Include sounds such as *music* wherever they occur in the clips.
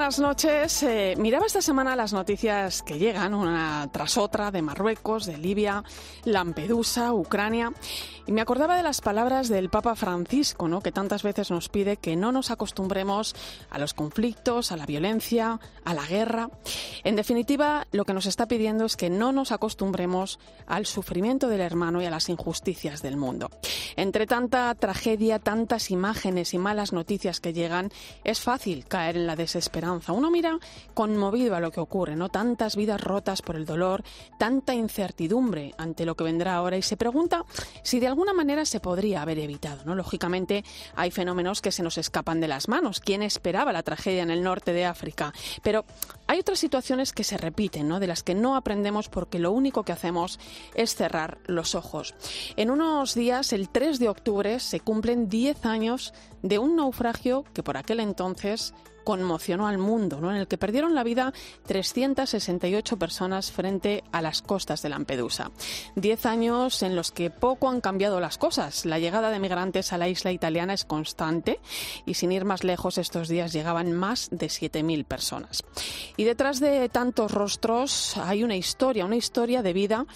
buenas noches. Eh, miraba esta semana las noticias que llegan una tras otra de Marruecos, de Libia, Lampedusa, Ucrania. Y me acordaba de las palabras del Papa Francisco, ¿no? que tantas veces nos pide que no nos acostumbremos a los conflictos, a la violencia, a la guerra. En definitiva, lo que nos está pidiendo es que no nos acostumbremos al sufrimiento del hermano y a las injusticias del mundo. Entre tanta tragedia, tantas imágenes y malas noticias que llegan, es fácil caer en la Uno mira conmovido a lo que ocurre, ¿no? Tantas vidas rotas por el dolor, tanta incertidumbre ante lo que vendrá ahora y se pregunta si de alguna manera se podría haber evitado, ¿no? Lógicamente hay fenómenos que se nos escapan de las manos. ¿Quién esperaba la tragedia en el norte de África? Pero hay otras situaciones que se repiten, ¿no? De las que no aprendemos porque lo único que hacemos es cerrar los ojos. En unos días, el 3 de octubre, se cumplen 10 años de un naufragio que por aquel entonces conmocionó al mundo, ¿no? en el que perdieron la vida 368 personas frente a las costas de Lampedusa. Diez años en los que poco han cambiado las cosas. La llegada de migrantes a la isla italiana es constante y sin ir más lejos estos días llegaban más de 7.000 personas. Y detrás de tantos rostros hay una historia, una historia de vida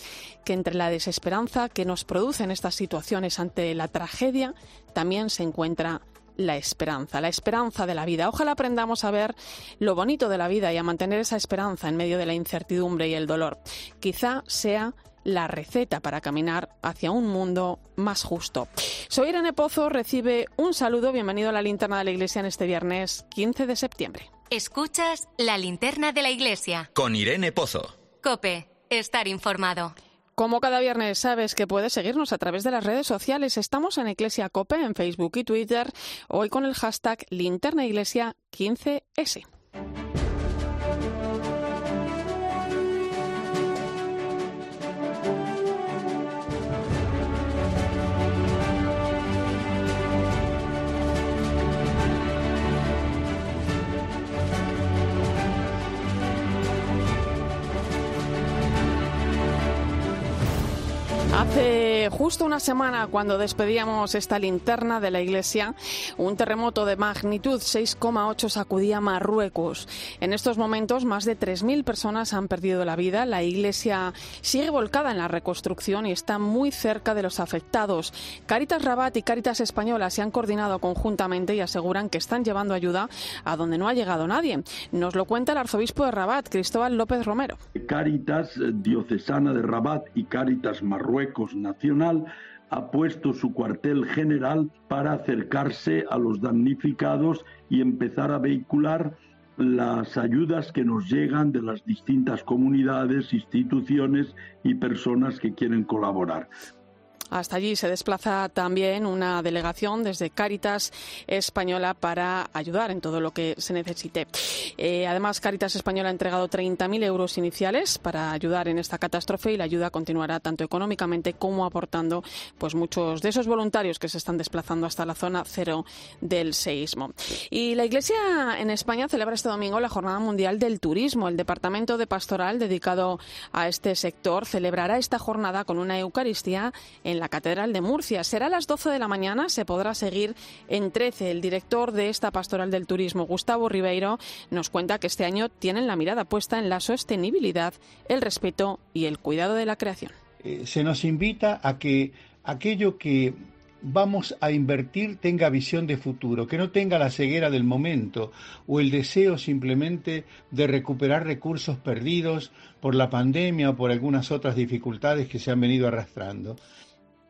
que entre la desesperanza que nos producen estas situaciones ante la tragedia también se encuentra la esperanza, la esperanza de la vida. Ojalá aprendamos a ver lo bonito de la vida y a mantener esa esperanza en medio de la incertidumbre y el dolor. Quizá sea la receta para caminar hacia un mundo más justo. Soy Irene Pozo, recibe un saludo, bienvenido a la linterna de la iglesia en este viernes 15 de septiembre. Escuchas la linterna de la iglesia. Con Irene Pozo. Cope, estar informado. Como cada viernes sabes que puedes seguirnos a través de las redes sociales, estamos en Iglesia Cope en Facebook y Twitter, hoy con el hashtag Linterna Iglesia 15S. Hace justo una semana, cuando despedíamos esta linterna de la iglesia, un terremoto de magnitud 6,8 sacudía Marruecos. En estos momentos, más de 3.000 personas han perdido la vida. La iglesia sigue volcada en la reconstrucción y está muy cerca de los afectados. Caritas Rabat y Caritas Española se han coordinado conjuntamente y aseguran que están llevando ayuda a donde no ha llegado nadie. Nos lo cuenta el arzobispo de Rabat, Cristóbal López Romero. Caritas Diocesana de Rabat y Caritas Marruecos Nacional ha puesto su cuartel general para acercarse a los damnificados y empezar a vehicular las ayudas que nos llegan de las distintas comunidades, instituciones y personas que quieren colaborar. Hasta allí se desplaza también una delegación desde Cáritas Española para ayudar en todo lo que se necesite. Eh, además, Cáritas Española ha entregado 30.000 euros iniciales para ayudar en esta catástrofe y la ayuda continuará tanto económicamente como aportando pues muchos de esos voluntarios que se están desplazando hasta la zona cero del seísmo. Y la Iglesia en España celebra este domingo la Jornada Mundial del Turismo. El Departamento de Pastoral dedicado a este sector celebrará esta jornada con una Eucaristía en la la Catedral de Murcia. Será a las 12 de la mañana, se podrá seguir en 13. El director de esta pastoral del turismo, Gustavo Ribeiro, nos cuenta que este año tienen la mirada puesta en la sostenibilidad, el respeto y el cuidado de la creación. Eh, se nos invita a que aquello que vamos a invertir tenga visión de futuro, que no tenga la ceguera del momento o el deseo simplemente de recuperar recursos perdidos por la pandemia o por algunas otras dificultades que se han venido arrastrando.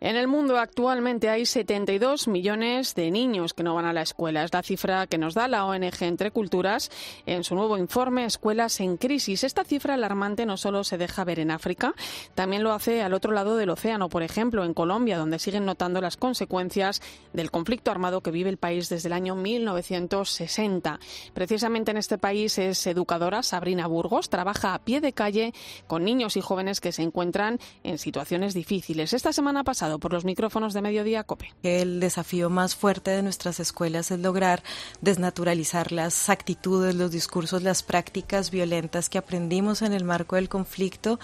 En el mundo actualmente hay 72 millones de niños que no van a la escuela. Es la cifra que nos da la ONG Entre Culturas en su nuevo informe Escuelas en Crisis. Esta cifra alarmante no solo se deja ver en África, también lo hace al otro lado del océano, por ejemplo, en Colombia, donde siguen notando las consecuencias del conflicto armado que vive el país desde el año 1960. Precisamente en este país es educadora Sabrina Burgos, trabaja a pie de calle con niños y jóvenes que se encuentran en situaciones difíciles. Esta semana pasada por los micrófonos de Mediodía Cope. El desafío más fuerte de nuestras escuelas es lograr desnaturalizar las actitudes, los discursos, las prácticas violentas que aprendimos en el marco del conflicto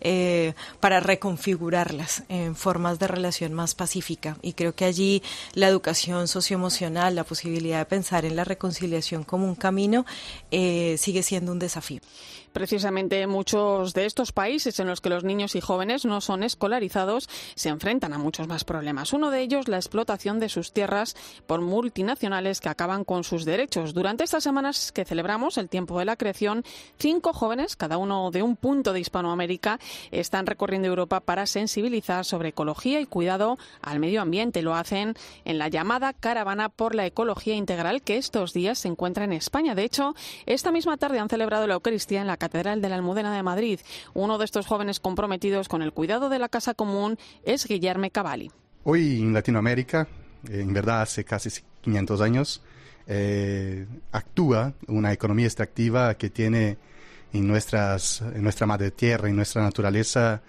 eh, para reconfigurarlas en formas de relación más pacífica. Y creo que allí la educación socioemocional, la posibilidad de pensar en la reconciliación como un camino, eh, sigue siendo un desafío. Precisamente muchos de estos países en los que los niños y jóvenes no son escolarizados se enfrentan a muchos más problemas. Uno de ellos, la explotación de sus tierras por multinacionales que acaban con sus derechos. Durante estas semanas que celebramos el tiempo de la creación, cinco jóvenes, cada uno de un punto de Hispanoamérica, están recorriendo Europa para sensibilizar sobre ecología y cuidado al medio ambiente. Lo hacen en la llamada Caravana por la Ecología Integral que estos días se encuentra en España. De hecho, esta misma tarde han celebrado la Eucaristía en la Catedral de la Almudena de Madrid. Uno de estos jóvenes comprometidos con el cuidado de la casa común es Guillermo Cavalli. Hoy en Latinoamérica, en verdad hace casi 500 años, eh, actúa una economía extractiva que tiene en nuestra madre tierra, en nuestra naturaleza,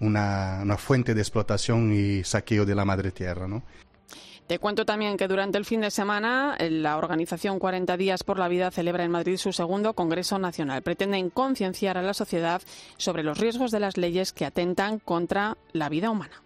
una, una fuente de explotación y saqueo de la madre tierra. ¿no? Te cuento también que durante el fin de semana la organización 40 Días por la Vida celebra en Madrid su segundo Congreso Nacional. Pretenden concienciar a la sociedad sobre los riesgos de las leyes que atentan contra la vida humana.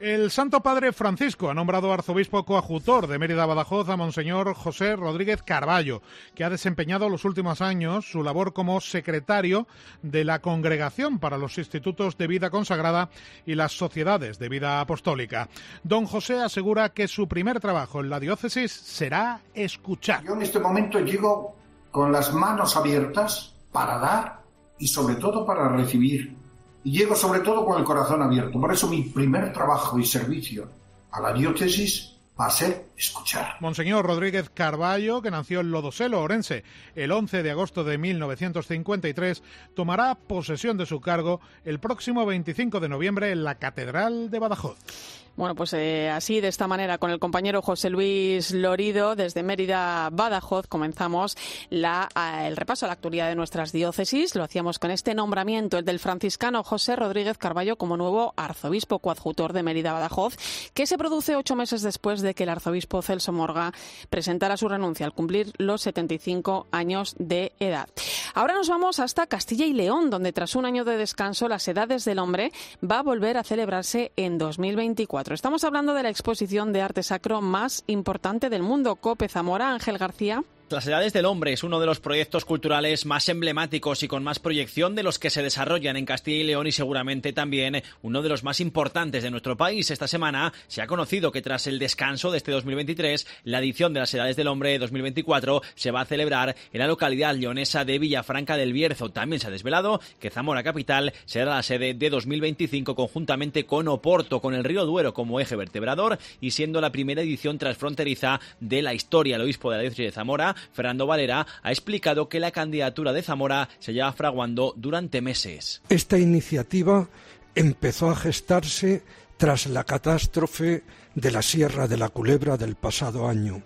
El Santo Padre Francisco ha nombrado arzobispo coadjutor de Mérida Badajoz a Monseñor José Rodríguez Carballo, que ha desempeñado los últimos años su labor como secretario de la Congregación para los Institutos de Vida Consagrada y las Sociedades de Vida Apostólica. Don José asegura que su primer trabajo en la diócesis será escuchar. Yo en este momento llego con las manos abiertas para dar y sobre todo para recibir y llego sobre todo con el corazón abierto. Por eso mi primer trabajo y servicio a la diócesis va a ser escuchar. Monseñor Rodríguez Carballo, que nació en Lodoselo, Orense, el 11 de agosto de 1953, tomará posesión de su cargo el próximo 25 de noviembre en la Catedral de Badajoz. Bueno, pues eh, así, de esta manera, con el compañero José Luis Lorido, desde Mérida, Badajoz, comenzamos la, el repaso a la actualidad de nuestras diócesis. Lo hacíamos con este nombramiento, el del franciscano José Rodríguez Carballo como nuevo arzobispo coadjutor de Mérida, Badajoz, que se produce ocho meses después de que el arzobispo Celso Morga presentara su renuncia al cumplir los 75 años de edad. Ahora nos vamos hasta Castilla y León, donde tras un año de descanso, las edades del hombre va a volver a celebrarse en 2024. Estamos hablando de la exposición de arte sacro más importante del mundo, Cope Zamora, Ángel García. Las Edades del Hombre es uno de los proyectos culturales más emblemáticos y con más proyección de los que se desarrollan en Castilla y León y seguramente también uno de los más importantes de nuestro país. Esta semana se ha conocido que tras el descanso de este 2023, la edición de las Edades del Hombre 2024 se va a celebrar en la localidad leonesa de Villafranca del Bierzo. También se ha desvelado que Zamora Capital será la sede de 2025 conjuntamente con Oporto, con el río Duero como eje vertebrador y siendo la primera edición transfronteriza de la historia. El obispo de la diócesis de Zamora Fernando Valera, ha explicado que la candidatura de Zamora se lleva fraguando durante meses. Esta iniciativa empezó a gestarse tras la catástrofe de la Sierra de la Culebra del pasado año.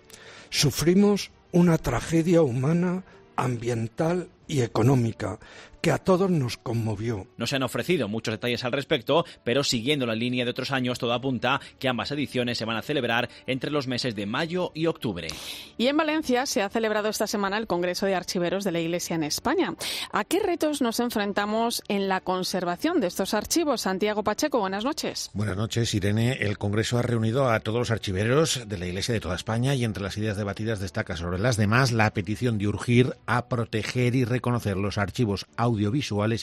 Sufrimos una tragedia humana, ambiental y económica que a todos nos conmovió. No se han ofrecido muchos detalles al respecto, pero siguiendo la línea de otros años, todo apunta que ambas ediciones se van a celebrar entre los meses de mayo y octubre. Y en Valencia se ha celebrado esta semana el Congreso de Archiveros de la Iglesia en España. ¿A qué retos nos enfrentamos en la conservación de estos archivos? Santiago Pacheco, buenas noches. Buenas noches, Irene. El Congreso ha reunido a todos los archiveros de la Iglesia de toda España y entre las ideas debatidas destaca sobre las demás la petición de urgir a proteger y reconocer los archivos audiovisuales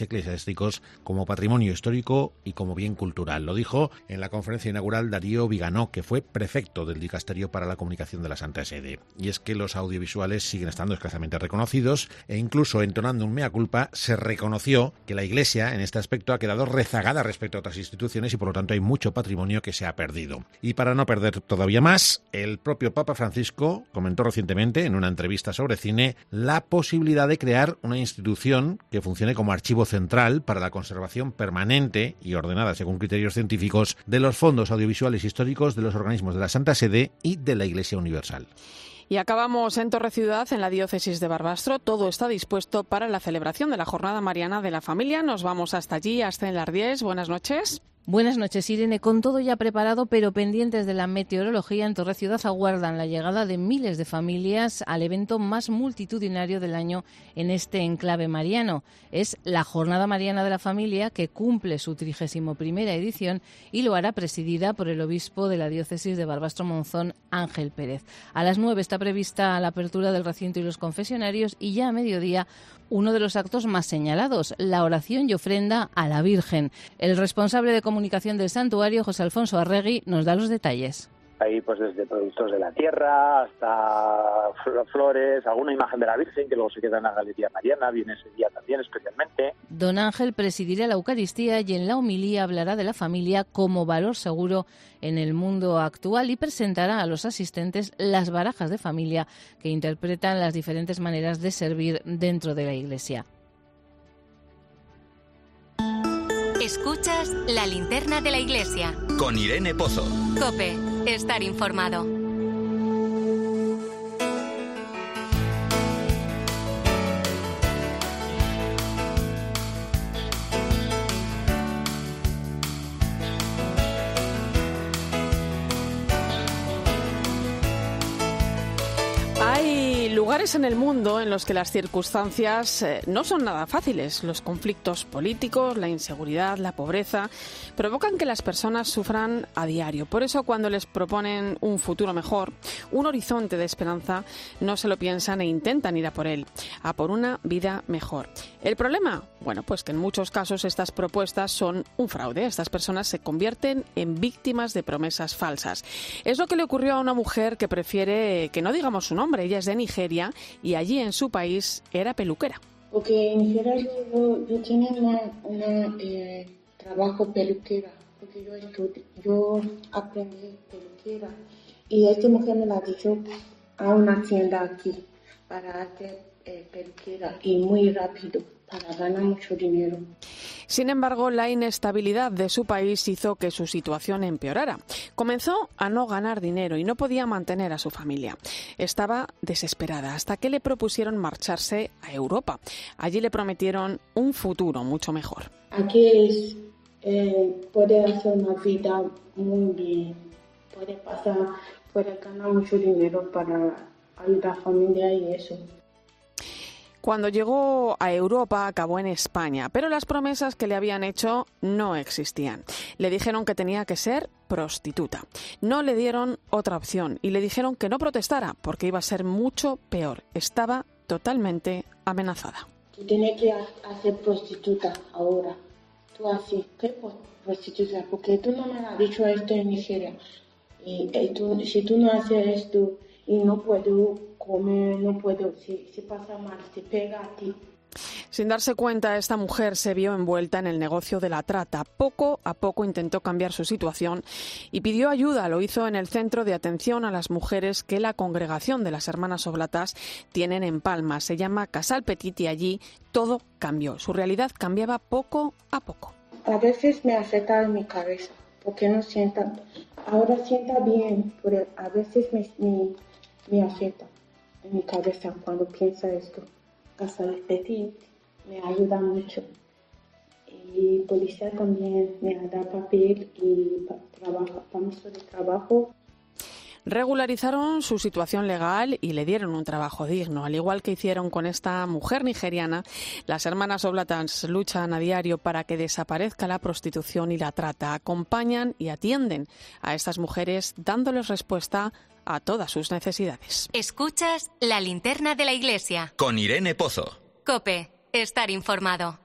eclesiásticos como patrimonio histórico y como bien cultural. Lo dijo en la conferencia inaugural Darío Viganó, que fue prefecto del Dicasterio para la Comunicación de la Santa Sede. Y es que los audiovisuales siguen estando escasamente reconocidos e incluso entonando un mea culpa se reconoció que la Iglesia en este aspecto ha quedado rezagada respecto a otras instituciones y por lo tanto hay mucho patrimonio que se ha perdido. Y para no perder todavía más, el propio Papa Francisco comentó recientemente en una entrevista sobre cine la posibilidad de crear una institución que funcione como archivo central para la conservación permanente y ordenada según criterios científicos de los fondos audiovisuales históricos de los organismos de la Santa Sede y de la Iglesia Universal. Y acabamos en Torre Ciudad, en la diócesis de Barbastro. Todo está dispuesto para la celebración de la Jornada Mariana de la Familia. Nos vamos hasta allí, hasta en Lardies. Buenas noches. Buenas noches, Irene. Con todo ya preparado, pero pendientes de la meteorología, en Torre Ciudad aguardan la llegada de miles de familias al evento más multitudinario del año en este enclave mariano. Es la Jornada Mariana de la Familia, que cumple su trigésimo primera edición y lo hará presidida por el obispo de la diócesis de Barbastro Monzón, Ángel Pérez. A las nueve está prevista la apertura del recinto y los confesionarios y ya a mediodía uno de los actos más señalados, la oración y ofrenda a la Virgen. El responsable de comunicación del santuario, José Alfonso Arregui, nos da los detalles. Hay pues desde productos de la tierra hasta flores, alguna imagen de la Virgen que luego se queda en la Galería Mariana, viene ese día también especialmente. Don Ángel presidirá la Eucaristía y en la homilía hablará de la familia como valor seguro en el mundo actual y presentará a los asistentes las barajas de familia que interpretan las diferentes maneras de servir dentro de la Iglesia. Escuchas la linterna de la iglesia. Con Irene Pozo. Cope, estar informado. Lugares en el mundo en los que las circunstancias eh, no son nada fáciles. Los conflictos políticos, la inseguridad, la pobreza provocan que las personas sufran a diario. Por eso cuando les proponen un futuro mejor, un horizonte de esperanza, no se lo piensan e intentan ir a por él, a por una vida mejor. ¿El problema? Bueno, pues que en muchos casos estas propuestas son un fraude. Estas personas se convierten en víctimas de promesas falsas. Es lo que le ocurrió a una mujer que prefiere que no digamos su nombre. Ella es de Nigeria y allí en su país era peluquera. Porque en Nigeria yo, yo, tenía un eh, trabajo peluquera, porque yo, yo aprendí peluquera y esta mujer me la dijo a una tienda aquí para hacer eh, peluquera y muy rápido para ganar mucho dinero. Sin embargo, la inestabilidad de su país hizo que su situación empeorara. Comenzó a no ganar dinero y no podía mantener a su familia. Estaba desesperada hasta que le propusieron marcharse a Europa. Allí le prometieron un futuro mucho mejor. Aquí es, eh, puede hacer una vida muy bien, puede pasar, puede ganar mucho dinero para ayudar a la familia y eso. Cuando llegó a Europa acabó en España, pero las promesas que le habían hecho no existían. Le dijeron que tenía que ser prostituta. No le dieron otra opción y le dijeron que no protestara porque iba a ser mucho peor. Estaba totalmente amenazada. Tú tienes que hacer prostituta ahora. Tú así, ¿qué prostituta? Porque tú no me has dicho esto en Nigeria. Y, y si tú no haces esto y no puedo no puedo, si, pasa mal, se pega a ti. Sin darse cuenta, esta mujer se vio envuelta en el negocio de la trata. Poco a poco intentó cambiar su situación y pidió ayuda. Lo hizo en el Centro de Atención a las Mujeres que la congregación de las Hermanas Oblatas tienen en Palma. Se llama Casal Petit y allí todo cambió. Su realidad cambiaba poco a poco. A veces me afecta en mi cabeza porque no sienta. Ahora sienta bien, pero a veces me, me afecta mi cabeza cuando piensa esto. Casa de Petit me ayuda mucho. Y policía también me da papel y trabajo, permiso de trabajo. Regularizaron su situación legal y le dieron un trabajo digno. Al igual que hicieron con esta mujer nigeriana, las hermanas Oblatans luchan a diario para que desaparezca la prostitución y la trata. Acompañan y atienden a estas mujeres dándoles respuesta a todas sus necesidades. Escuchas la linterna de la iglesia. Con Irene Pozo. Cope, estar informado.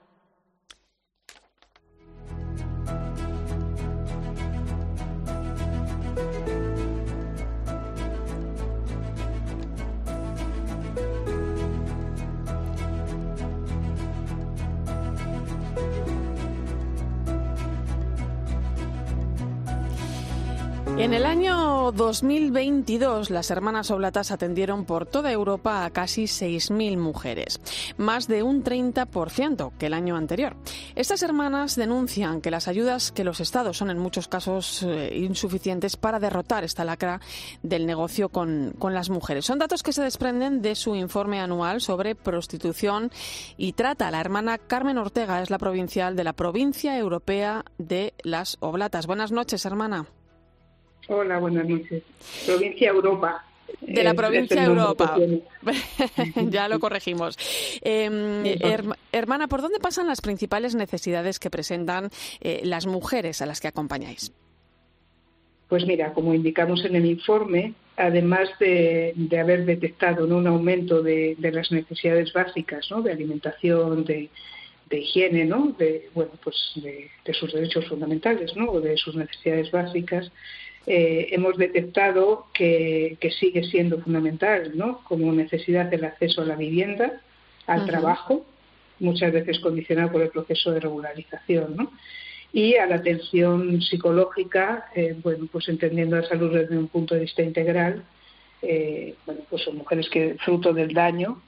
En el año 2022, las hermanas Oblatas atendieron por toda Europa a casi 6.000 mujeres, más de un 30% que el año anterior. Estas hermanas denuncian que las ayudas que los estados son en muchos casos eh, insuficientes para derrotar esta lacra del negocio con, con las mujeres. Son datos que se desprenden de su informe anual sobre prostitución y trata. La hermana Carmen Ortega es la provincial de la Provincia Europea de las Oblatas. Buenas noches, hermana. Hola, buenas noches. Provincia Europa. De la provincia Europa. *laughs* ya lo corregimos. Em, hermana, ¿por dónde pasan las principales necesidades que presentan eh, las mujeres a las que acompañáis? Pues mira, como indicamos en el informe, además de, haber detectado un aumento de, las necesidades básicas, ¿no? de alimentación, de, higiene, ¿no? de, bueno, pues de, sus derechos fundamentales, ¿no? o de sus necesidades básicas, eh, hemos detectado que, sigue siendo fundamental, ¿no? Como necesidad del acceso a la vivienda, al trabajo, muchas veces condicionado por el proceso de regularización, ¿no? Y a la atención psicológica, eh, bueno, pues entendiendo la salud desde un punto de vista integral, eh, bueno, pues son mujeres que fruto del daño,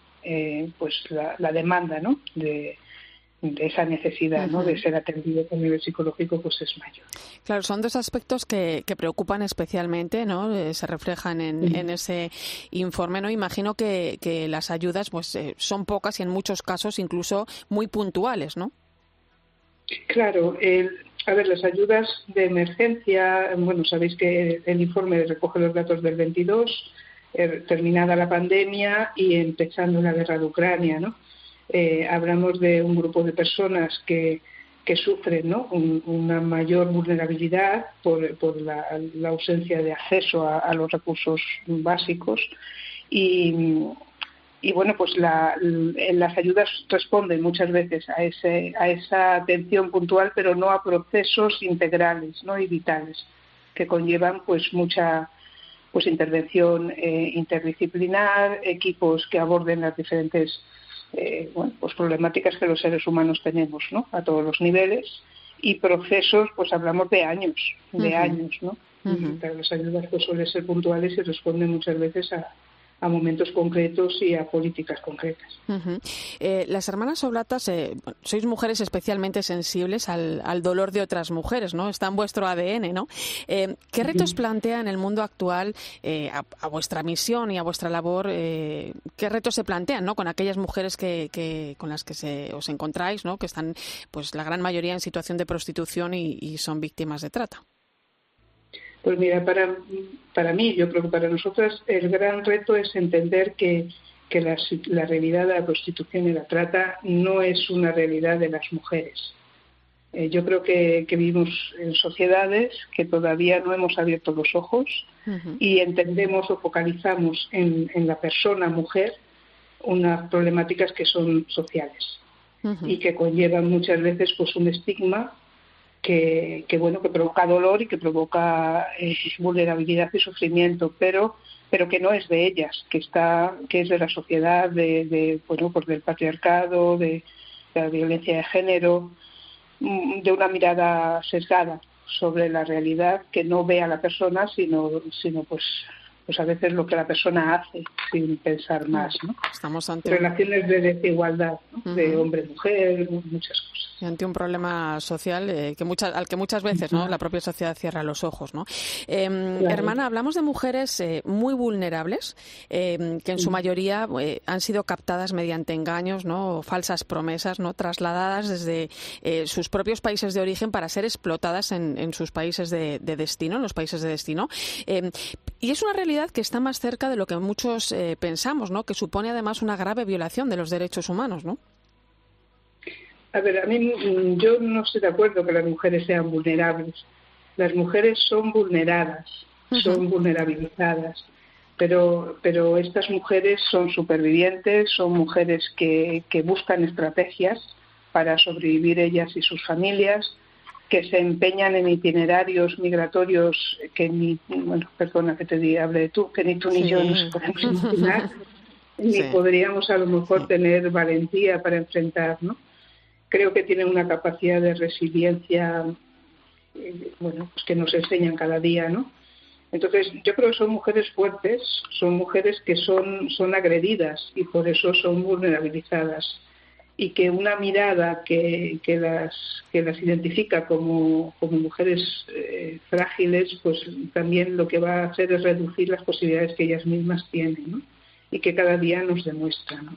pues la, la demanda, ¿no? De esa necesidad ¿no? de ser atendido a nivel psicológico pues es mayor. Claro, son dos aspectos que, que preocupan especialmente, ¿no? Eh, se reflejan en, en, ese informe, ¿no? Imagino que, que las ayudas pues eh, son pocas y en muchos casos incluso muy puntuales, ¿no? Claro, a ver, las ayudas de emergencia, bueno, sabéis que el informe recoge los datos del 22, eh, terminada la pandemia y empezando la guerra de Ucrania, ¿no? Eh, hablamos de un grupo de personas que, sufren ¿no? una mayor vulnerabilidad por, la, ausencia de acceso a, los recursos básicos y, y bueno, pues la, las ayudas responden muchas veces a, ese, a esa atención puntual, pero no a procesos integrales ¿no? y vitales que conllevan pues mucha pues intervención eh, interdisciplinar, equipos que aborden las diferentes eh, bueno, pues problemáticas que los seres humanos tenemos, ¿no? A todos los niveles y procesos, pues hablamos de años, de años, ¿no? las ayudas pues suelen ser puntuales y responden muchas veces a, a momentos concretos y a políticas concretas. Eh, las hermanas Oblatas, eh, sois mujeres especialmente sensibles al, dolor de otras mujeres, ¿no? Está en vuestro ADN, ¿no? Eh, ¿Qué retos plantea en el mundo actual a, vuestra misión y a vuestra labor? ¿Qué retos se plantean, ¿no? Con aquellas mujeres que, con las que se, os encontráis, ¿no? Que están, pues, la gran mayoría en situación de prostitución y son víctimas de trata. Pues mira, para, para mí, yo creo que para nosotras el gran reto es entender que, que la, la, realidad de la prostitución y la trata no es una realidad de las mujeres. Eh, yo creo que, que, vivimos en sociedades que todavía no hemos abierto los ojos y entendemos o focalizamos en, en, la persona mujer unas problemáticas que son sociales y que conllevan muchas veces pues un estigma que, bueno que provoca dolor y que provoca eh, vulnerabilidad y sufrimiento pero pero que no es de ellas que está que es de la sociedad de, de bueno pues del patriarcado de, la violencia de género mm, de una mirada sesgada sobre la realidad que no ve a la persona sino sino pues pues a veces lo que la persona hace sin pensar más, ¿no? Estamos ante relaciones de desigualdad, de hombre-mujer, muchas cosas. Ante un problema social eh, que muchas, al que muchas veces, ¿no? La propia sociedad cierra los ojos, ¿no? Em, hermana, hablamos de mujeres eh, muy vulnerables em, que en su mayoría eh, han sido captadas mediante engaños, ¿no? O falsas promesas, ¿no? Trasladadas desde sus propios países de origen para ser explotadas en, sus países de, de, destino, en los países de destino. Em, y es una realidad que está más cerca de lo que muchos eh, pensamos, ¿no? Que supone además una grave violación de los derechos humanos, ¿no? A ver, a mí mm, yo no estoy de acuerdo que las mujeres sean vulnerables. Las mujeres son vulneradas, son vulnerabilizadas. pero, pero estas mujeres son supervivientes, son mujeres que, que buscan estrategias para sobrevivir ellas y sus familias, que se empeñan en itinerarios migratorios que ni, bueno, perdona que te diga, hable tú, que ni tú ni yo nos podemos imaginar, *laughs* ni podríamos a lo mejor tener valentía para enfrentar, ¿no? Creo que tienen una capacidad de resiliencia, eh, bueno, pues que nos enseñan cada día, ¿no? Entonces, yo creo que son mujeres fuertes, son mujeres que son, son agredidas y por eso son vulnerabilizadas y que una mirada que, que, las, que las identifica como, como mujeres eh, frágiles, pues también lo que va a hacer es reducir las posibilidades que ellas mismas tienen ¿no? y que cada día nos demuestran. ¿no?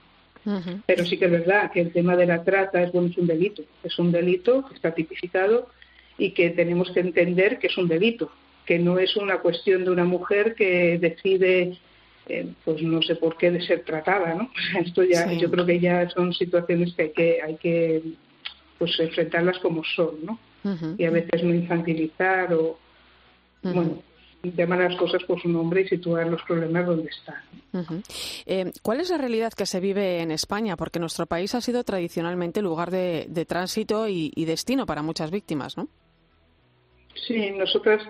Pero sí que es verdad que el tema de la trata es, bueno, es un delito, es un delito que está tipificado y que tenemos que entender que es un delito, que no es una cuestión de una mujer que decide eh, pues no sé por qué de ser tratada, ¿no? *laughs* Esto ya, yo creo que ya son situaciones que hay que, hay que pues enfrentarlas como son, ¿no? Y a veces no infantilizar o, bueno, llamar las cosas por su nombre y situar los problemas donde están. Eh, ¿Cuál es la realidad que se vive en España? Porque nuestro país ha sido tradicionalmente lugar de, tránsito y, y, destino para muchas víctimas, ¿no? Sí, nosotras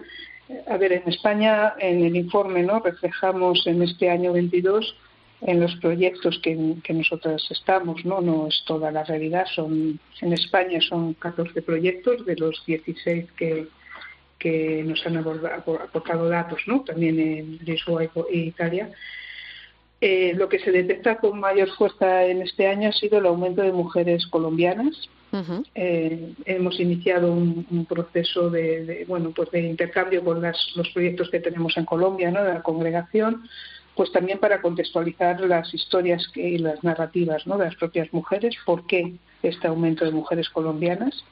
a ver, en España, en el informe, ¿no? Reflejamos en este año 22 en los proyectos que, que nosotras estamos, ¿no? No es toda la realidad, son, en España son 14 proyectos de los 16 que, que nos han aportado datos, ¿no? También en Lisboa y Italia. Eh, lo que se detecta con mayor fuerza en este año ha sido el aumento de mujeres colombianas, eh, hemos iniciado un, proceso de, bueno pues de intercambio con los proyectos que tenemos en Colombia, ¿no? de la congregación, pues también para contextualizar las historias y las narrativas ¿no? de las propias mujeres, por qué este aumento de mujeres colombianas.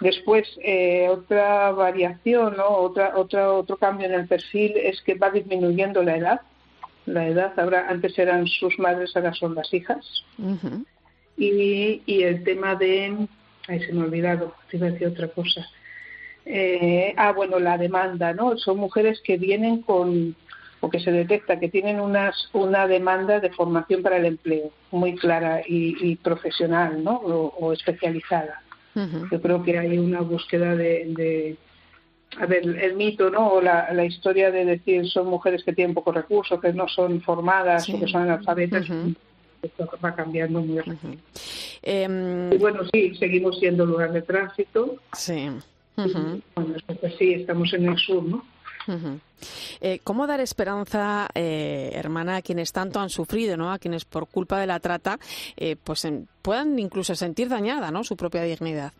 Después, eh, otra variación, ¿no? otra, otra, otro cambio en el perfil es que va disminuyendo la edad. La edad, ahora antes eran sus madres, ahora son las hijas. Y, y el tema de. Ay, se me ha olvidado, te iba a decir otra cosa. Eh, ah, bueno, la demanda, ¿no? Son mujeres que vienen con, o que se detecta que tienen unas, una demanda de formación para el empleo muy clara y, profesional, ¿no? O, especializada. Yo creo que hay una búsqueda de, a ver, el mito, ¿no? O la, la, historia de decir son mujeres que tienen pocos recursos, que no son formadas o que son analfabetas esto va cambiando muy rápido. Em, y bueno, sí, seguimos siendo lugar de tránsito. Sí. Bueno, pues sí, estamos en el sur, ¿no? Eh, ¿Cómo dar esperanza, eh, hermana, a quienes tanto han sufrido, ¿no? a quienes por culpa de la trata eh, pues puedan incluso sentir dañada ¿no? su propia dignidad?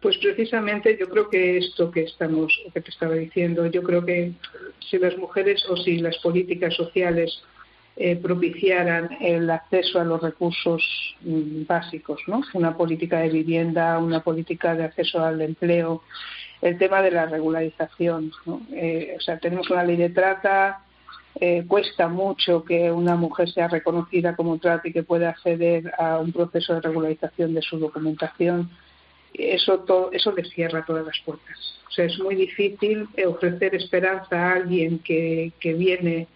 Pues precisamente yo creo que esto que estamos, que te estaba diciendo, yo creo que si las mujeres o si las políticas sociales eh, propiciaran el acceso a los recursos mm, básicos, ¿no? Una política de vivienda, una política de acceso al empleo, el tema de la regularización. Eh, o sea, tenemos una ley de trata, eh, cuesta mucho que una mujer sea reconocida como trata y que pueda acceder a un proceso de regularización de su documentación. Eso, todo, eso le cierra todas las puertas. O sea, es muy difícil ofrecer esperanza a alguien que, que viene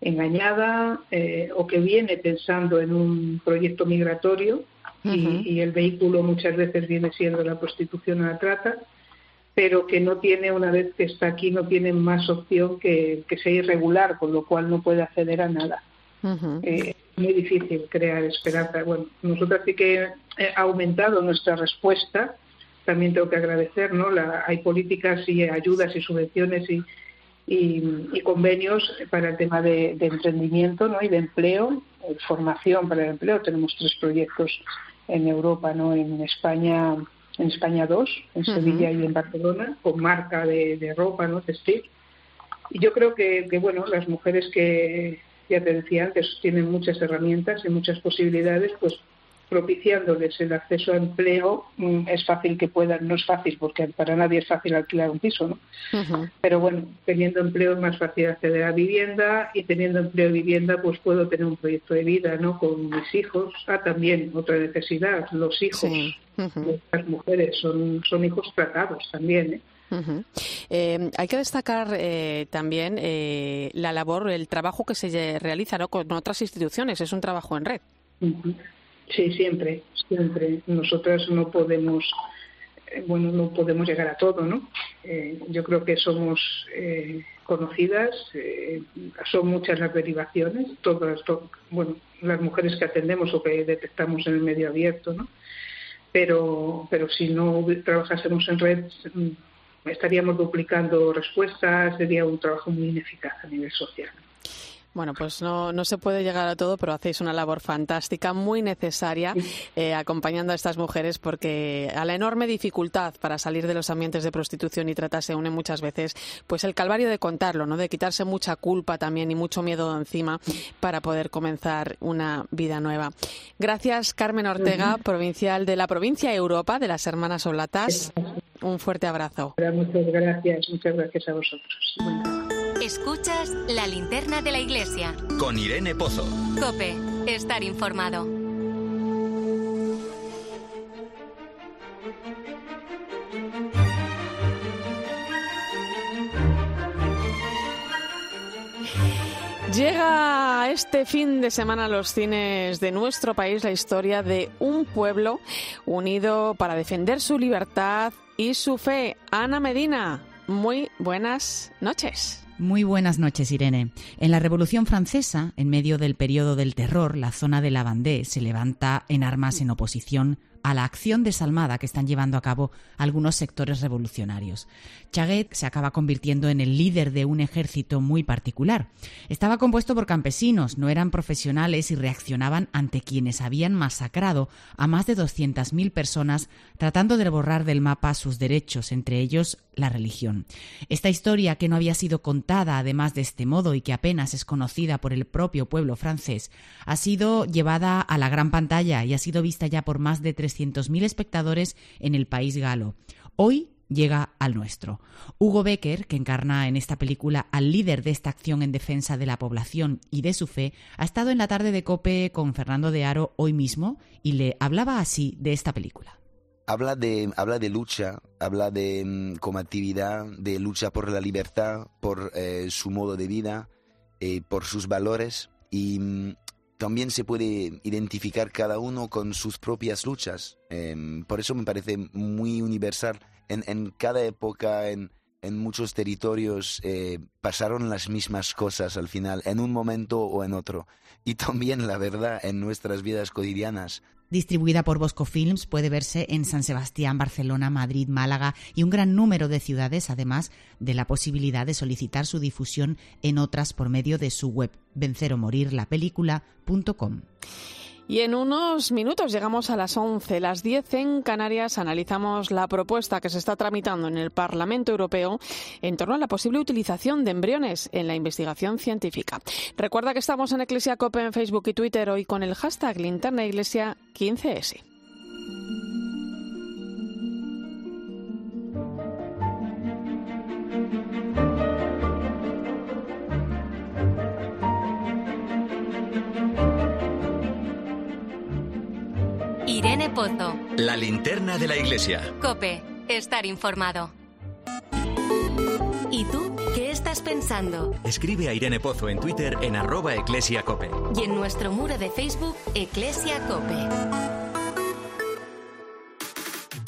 engañada eh, o que viene pensando en un proyecto migratorio y, el vehículo muchas veces viene siendo la prostitución o la trata, pero que no tiene, una vez que está aquí, no tiene más opción que, que sea irregular, con lo cual no puede acceder a nada. Eh, muy difícil crear esperanza. Bueno, nosotros sí que ha aumentado nuestra respuesta, también tengo que agradecer, ¿no? La, hay políticas y ayudas y subvenciones y, y, convenios para el tema de, emprendimiento ¿no? y de empleo, eh, formación para el empleo. Tenemos tres proyectos en Europa, ¿no? en España en España dos, en Sevilla y en Barcelona, con marca de, ropa, ¿no? textil. Y yo creo que, que, bueno, las mujeres que, ya te decía antes, tienen muchas herramientas y muchas posibilidades, pues propiciándoles el acceso a empleo, mm, es fácil que puedan, no es fácil porque para nadie es fácil alquilar un piso, ¿no? Pero bueno, teniendo empleo es más fácil acceder a vivienda y teniendo empleo y vivienda pues puedo tener un proyecto de vida, ¿no? Con mis hijos. Ah, también otra necesidad, los hijos de las mujeres son, son hijos tratados también, ¿eh? Eh, hay que destacar eh, también eh, la labor, el trabajo que se realiza con otras instituciones. Es un trabajo en red. Sí, siempre, siempre. Nosotras no podemos, bueno, no podemos llegar a todo, ¿no? yo creo que somos conocidas, son muchas las derivaciones, todas, bueno, las mujeres que atendemos o que detectamos en el medio abierto, ¿no? Pero, pero si no trabajásemos en red, estaríamos duplicando respuestas, sería un trabajo muy ineficaz a nivel social. Bueno, pues no, no se puede llegar a todo, pero hacéis una labor fantástica, muy necesaria, eh, acompañando a estas mujeres, porque a la enorme dificultad para salir de los ambientes de prostitución y trata se une muchas veces, pues el calvario de contarlo, ¿no? De quitarse mucha culpa también y mucho miedo encima para poder comenzar una vida nueva. Gracias, Carmen Ortega, provincial de la provincia Europa de las Hermanas Olatas. Un fuerte abrazo. Muchas gracias, muchas gracias a vosotros. Escuchas la linterna de la iglesia. Con Irene Pozo. Cope, estar informado. Llega este fin de semana a los cines de nuestro país la historia de un pueblo unido para defender su libertad y su fe. Ana Medina, muy buenas noches. Muy buenas noches, Irene. En la Revolución Francesa, en medio del periodo del terror, la zona de la Vendée se levanta en armas en oposición a la acción desalmada que están llevando a cabo algunos sectores revolucionarios. Chaguet se acaba convirtiendo en el líder de un ejército muy particular. Estaba compuesto por campesinos, no eran profesionales y reaccionaban ante quienes habían masacrado a más de 200.000 personas tratando de borrar del mapa sus derechos, entre ellos la religión. Esta historia, que no había sido contada además de este modo y que apenas es conocida por el propio pueblo francés, ha sido llevada a la gran pantalla y ha sido vista ya por más de 300.000 espectadores en el país galo. Hoy llega al nuestro. Hugo Becker, que encarna en esta película al líder de esta acción en defensa de la población y de su fe, ha estado en la tarde de Cope con Fernando de Aro hoy mismo y le hablaba así de esta película. Habla de, habla de lucha, habla de mm, como actividad, de lucha por la libertad, por eh, su modo de vida, eh, por sus valores y mm, también se puede identificar cada uno con sus propias luchas. Em, por eso me parece muy universal. En, cada época, en, en muchos territorios, eh, pasaron las mismas cosas al final, en un momento o en otro. Y también, la verdad, en nuestras vidas cotidianas distribuida por Bosco Films, puede verse en San Sebastián, Barcelona, Madrid, Málaga y un gran número de ciudades, además de la posibilidad de solicitar su difusión en otras por medio de su web venceromorirlapelícula.com. Y en unos minutos llegamos a las 11, las 10 en Canarias, analizamos la propuesta que se está tramitando en el Parlamento Europeo en torno a la posible utilización de embriones en la investigación científica. Recuerda que estamos en Iglesia Cope en Facebook y Twitter hoy con el hashtag Linterna Iglesia 15S. Irene Pozo. La linterna de la iglesia. Cope, estar informado. ¿Y tú qué estás pensando? Escribe a Irene Pozo en Twitter en arroba eclesiacope. Y en nuestro muro de Facebook, Eclesia Cope.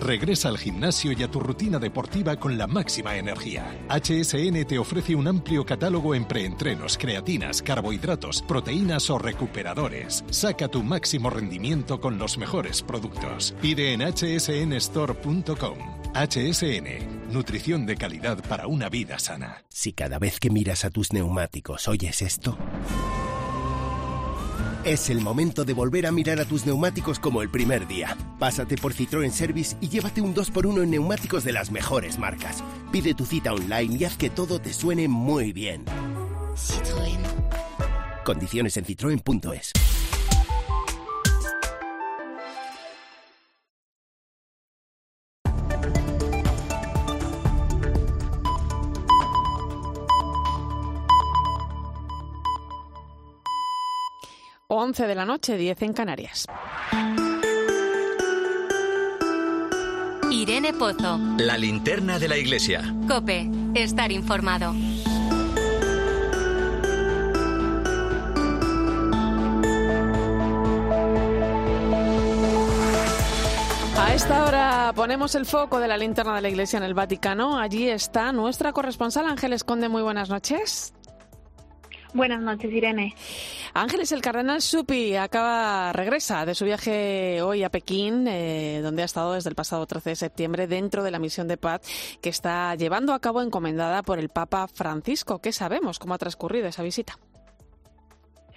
Regresa al gimnasio y a tu rutina deportiva con la máxima energía. HSN te ofrece un amplio catálogo en preentrenos, creatinas, carbohidratos, proteínas o recuperadores. Saca tu máximo rendimiento con los mejores productos. Pide en hsnstore.com. HSN, nutrición de calidad para una vida sana. Si cada vez que miras a tus neumáticos oyes esto... Es el momento de volver a mirar a tus neumáticos como el primer día. Pásate por Citroën Service y llévate un 2x1 en neumáticos de las mejores marcas. Pide tu cita online y haz que todo te suene muy bien. Citroën. Condiciones en citroen.es. 11 de la noche, 10 en Canarias. Irene Pozo. La linterna de la iglesia. Cope. Estar informado. A esta hora ponemos el foco de la linterna de la iglesia en el Vaticano. Allí está nuestra corresponsal Ángeles Conde. Muy buenas noches. Buenas noches, Irene. Ángeles, el cardenal Supi acaba, regresa de su viaje hoy a Pekín, eh, donde ha estado desde el pasado 13 de septiembre dentro de la misión de paz que está llevando a cabo encomendada por el Papa Francisco. ¿Qué sabemos? ¿Cómo ha transcurrido esa visita?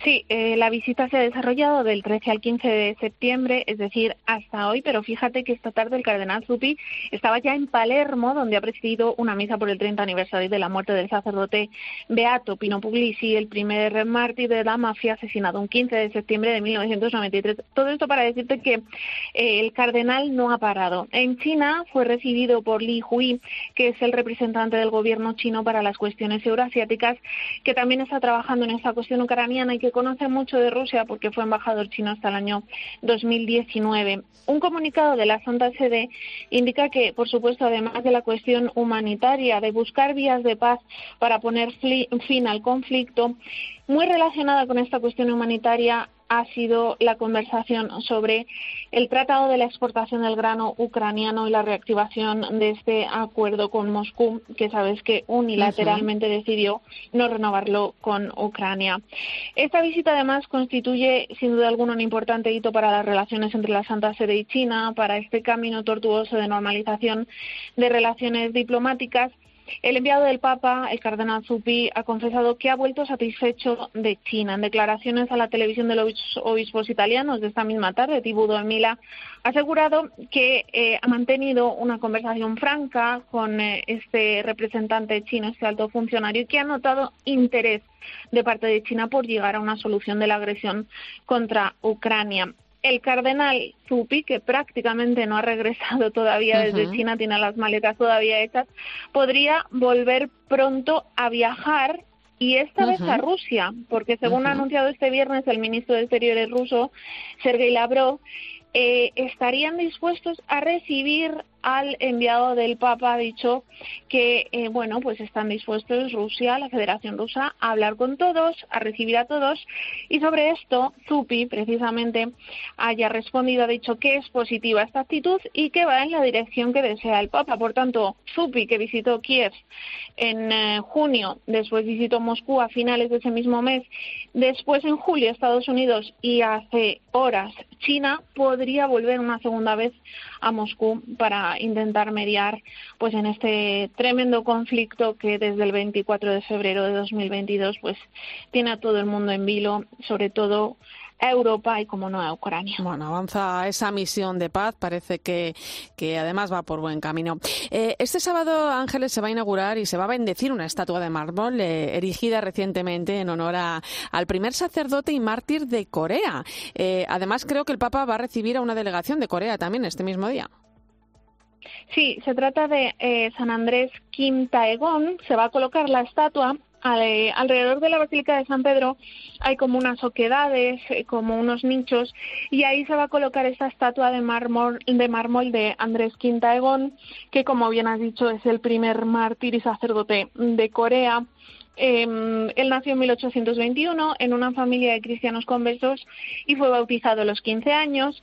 Sí, eh, la visita se ha desarrollado del 13 al 15 de septiembre, es decir, hasta hoy, pero fíjate que esta tarde el cardenal Zuppi estaba ya en Palermo, donde ha presidido una misa por el 30 aniversario de la muerte del sacerdote Beato Pino Puglisi, el primer mártir de la mafia asesinado un 15 de septiembre de 1993. Todo esto para decirte que eh, el cardenal no ha parado. En China fue recibido por Li Hui, que es el representante del gobierno chino para las cuestiones euroasiáticas, que también está trabajando en esta cuestión ucraniana y que conoce mucho de Rusia porque fue embajador chino hasta el año 2019. Un comunicado de la Santa Sede indica que, por supuesto, además de la cuestión humanitaria, de buscar vías de paz para poner fin al conflicto, muy relacionada con esta cuestión humanitaria ha sido la conversación sobre el tratado de la exportación del grano ucraniano y la reactivación de este acuerdo con Moscú, que sabes que unilateralmente decidió no renovarlo con Ucrania. Esta visita además constituye sin duda alguna un importante hito para las relaciones entre la Santa Sede y China, para este camino tortuoso de normalización de relaciones diplomáticas el enviado del Papa, el cardenal Zuppi, ha confesado que ha vuelto satisfecho de China. En declaraciones a la televisión de los obispos italianos de esta misma tarde, Tibudo Emila ha asegurado que eh, ha mantenido una conversación franca con eh, este representante chino, este alto funcionario, y que ha notado interés de parte de China por llegar a una solución de la agresión contra Ucrania el cardenal Zupi, que prácticamente no ha regresado *laughs* todavía desde China, tiene las maletas todavía hechas, podría volver pronto a viajar y esta vez a Rusia, porque según ha anunciado este viernes el ministro de Exteriores ruso, Sergei Lavrov, eh, estarían dispuestos a recibir al enviado del Papa ha dicho que eh, bueno pues están dispuestos Rusia, la Federación Rusa, a hablar con todos, a recibir a todos y sobre esto Zupi precisamente haya respondido ha dicho que es positiva esta actitud y que va en la dirección que desea el Papa. Por tanto, Zupi que visitó Kiev en eh, junio, después visitó Moscú a finales de ese mismo mes, después en julio Estados Unidos y hace horas China podría volver una segunda vez a Moscú para intentar mediar pues en este tremendo conflicto que desde el 24 de febrero de 2022 pues tiene a todo el mundo en vilo, sobre todo a Europa y, como no, a Ucrania. Bueno, avanza esa misión de paz, parece que, que además va por buen camino. Eh, este sábado, Ángeles, se va a inaugurar y se va a bendecir una estatua de mármol eh, erigida recientemente en honor a, al primer sacerdote y mártir de Corea. Eh, además, creo que el Papa va a recibir a una delegación de Corea también este mismo día. Sí, se trata de San Andrés Kim Taegong. Se va a colocar la estatua alrededor de la Basílica de San Pedro hay como unas oquedades, eh, como unos nichos, y ahí se va a colocar esta estatua de mármol de, mármol de Andrés Quintaegón, que como bien has dicho es el primer mártir y sacerdote de Corea. Em, él nació en 1821 en una familia de cristianos conversos y fue bautizado a los 15 años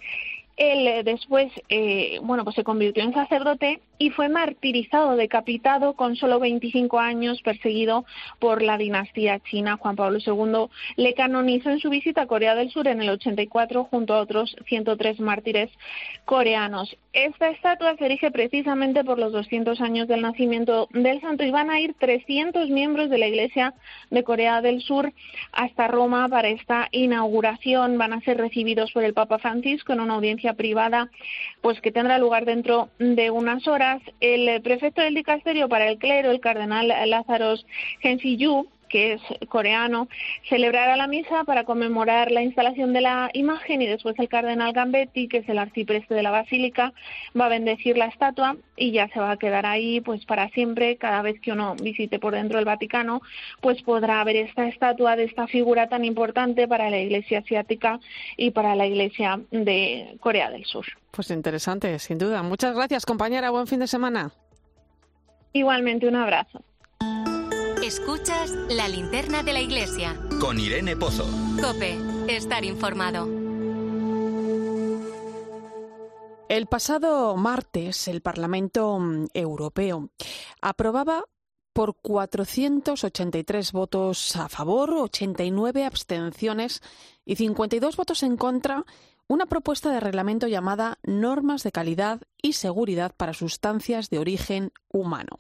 él eh, después, eh, bueno, pues se convirtió en sacerdote y fue martirizado, decapitado con solo 25 años, perseguido por la dinastía china. Juan Pablo II le canonizó en su visita a Corea del Sur en el 84 junto a otros 103 mártires coreanos. Esta estatua se erige precisamente por los 200 años del nacimiento del santo y van a ir 300 miembros de la Iglesia de Corea del Sur hasta Roma para esta inauguración. Van a ser recibidos por el Papa Francisco en una audiencia privada, pues que tendrá lugar dentro de unas horas. El prefecto del dicasterio para el clero, el cardenal Lázaros Gensiyu, que es coreano, celebrará la misa para conmemorar la instalación de la imagen y después el cardenal Gambetti, que es el arcipreste de la basílica, va a bendecir la estatua y ya se va a quedar ahí pues para siempre. Cada vez que uno visite por dentro del Vaticano, pues podrá ver esta estatua de esta figura tan importante para la Iglesia asiática y para la Iglesia de Corea del Sur. Pues interesante, sin duda. Muchas gracias, compañera. Buen fin de semana. Igualmente, un abrazo. Escuchas la linterna de la iglesia. Con Irene Pozo. Cope, estar informado. El pasado martes el Parlamento mm, Europeo aprobaba por 483 votos a favor, 89 abstenciones y 52 votos en contra una propuesta de reglamento llamada Normas de Calidad y Seguridad para Sustancias de Origen Humano.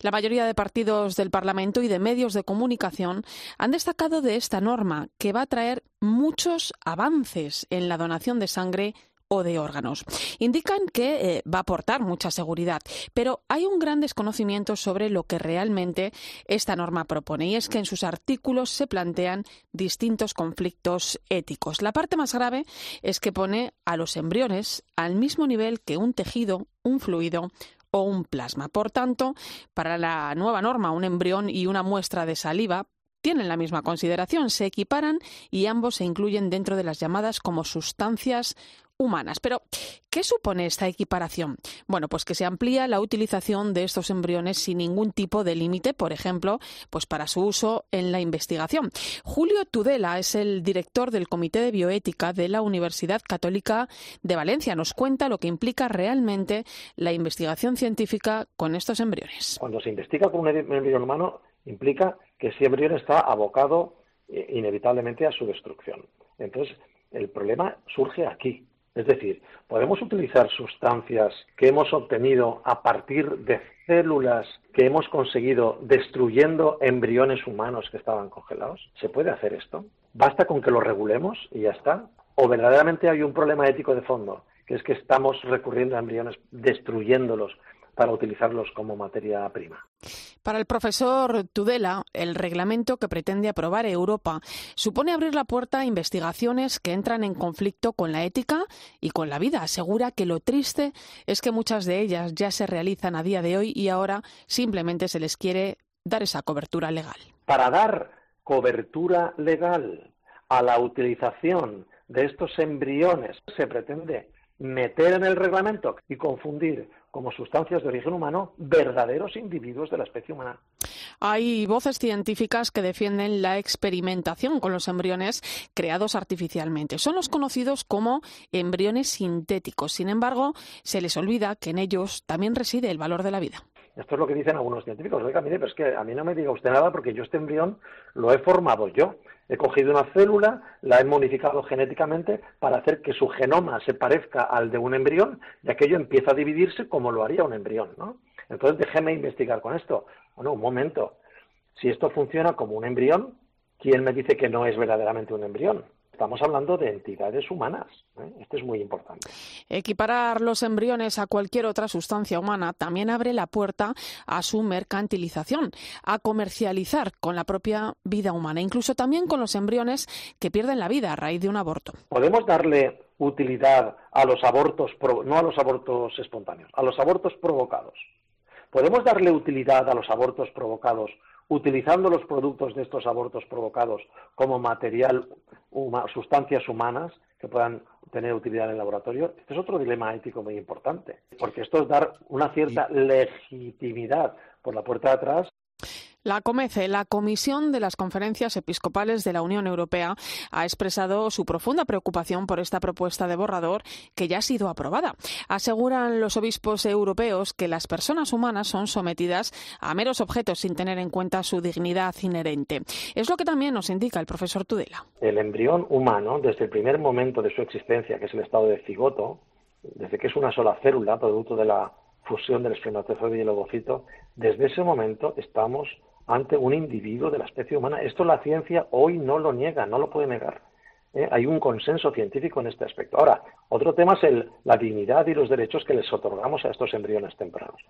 La mayoría de partidos del Parlamento y de medios de comunicación han destacado de esta norma que va a traer muchos avances en la donación de sangre o de órganos. Indican que eh, va a aportar mucha seguridad, pero hay un gran desconocimiento sobre lo que realmente esta norma propone y es que en sus artículos se plantean distintos conflictos éticos. La parte más grave es que pone a los embriones al mismo nivel que un tejido, un fluido o un plasma. Por tanto, para la nueva norma, un embrión y una muestra de saliva tienen la misma consideración, se equiparan y ambos se incluyen dentro de las llamadas como sustancias humanas. Pero, ¿qué supone esta equiparación? Bueno, pues que se amplía la utilización de estos embriones sin ningún tipo de límite, por ejemplo, pues para su uso en la investigación. Julio Tudela es el director del Comité de Bioética de la Universidad Católica de Valencia. Nos cuenta lo que implica realmente la investigación científica con estos embriones. Cuando se investiga con un embrión humano, implica que ese embrión está abocado eh, inevitablemente a su destrucción. Entonces, el problema surge aquí. Es decir, podemos utilizar sustancias que hemos obtenido a partir de células que hemos conseguido destruyendo embriones humanos que estaban congelados. ¿Se puede hacer esto? ¿Basta con que lo regulemos y ya está? ¿O verdaderamente hay un problema ético de fondo, que es que estamos recurriendo a embriones destruyéndolos para utilizarlos como materia prima. Para el profesor Tudela, el reglamento que pretende aprobar Europa supone abrir la puerta a investigaciones que entran en conflicto con la ética y con la vida. Asegura que lo triste es que muchas de ellas ya se realizan a día de hoy y ahora simplemente se les quiere dar esa cobertura legal. Para dar cobertura legal a la utilización de estos embriones se pretende meter en el reglamento y confundir como sustancias de origen humano verdaderos individuos de la especie humana. Hay voces científicas que defienden la experimentación con los embriones creados artificialmente. Son los conocidos como embriones sintéticos. Sin embargo, se les olvida que en ellos también reside el valor de la vida. Esto es lo que dicen algunos científicos. Oiga, mire, pero es que a mí no me diga usted nada porque yo este embrión lo he formado yo. He cogido una célula, la he modificado genéticamente para hacer que su genoma se parezca al de un embrión y aquello empieza a dividirse como lo haría un embrión, ¿no? Entonces déjeme investigar con esto. Bueno, un momento. Si esto funciona como un embrión, ¿quién me dice que no es verdaderamente un embrión? Estamos hablando de entidades humanas. ¿eh? Esto es muy importante. Equiparar los embriones a cualquier otra sustancia humana también abre la puerta a su mercantilización, a comercializar con la propia vida humana, incluso también con los embriones que pierden la vida a raíz de un aborto. Podemos darle utilidad a los abortos, no a los abortos espontáneos, a los abortos provocados. Podemos darle utilidad a los abortos provocados utilizando los productos de estos abortos provocados como material, sustancias humanas que puedan tener utilidad en el laboratorio, este es otro dilema ético muy importante, porque esto es dar una cierta legitimidad por la puerta de atrás la COMECE, la Comisión de las Conferencias Episcopales de la Unión Europea, ha expresado su profunda preocupación por esta propuesta de borrador que ya ha sido aprobada. Aseguran los obispos europeos que las personas humanas son sometidas a meros objetos sin tener en cuenta su dignidad inherente. Es lo que también nos indica el profesor Tudela. El embrión humano, desde el primer momento de su existencia, que es el estado de cigoto, desde que es una sola célula, producto de la fusión del espermatozoide y el ovocito, desde ese momento estamos ante un individuo de la especie humana. Esto la ciencia hoy no lo niega, no lo puede negar. ¿eh? Hay un consenso científico en este aspecto. Ahora, otro tema es el, la dignidad y los derechos que les otorgamos a estos embriones tempranos.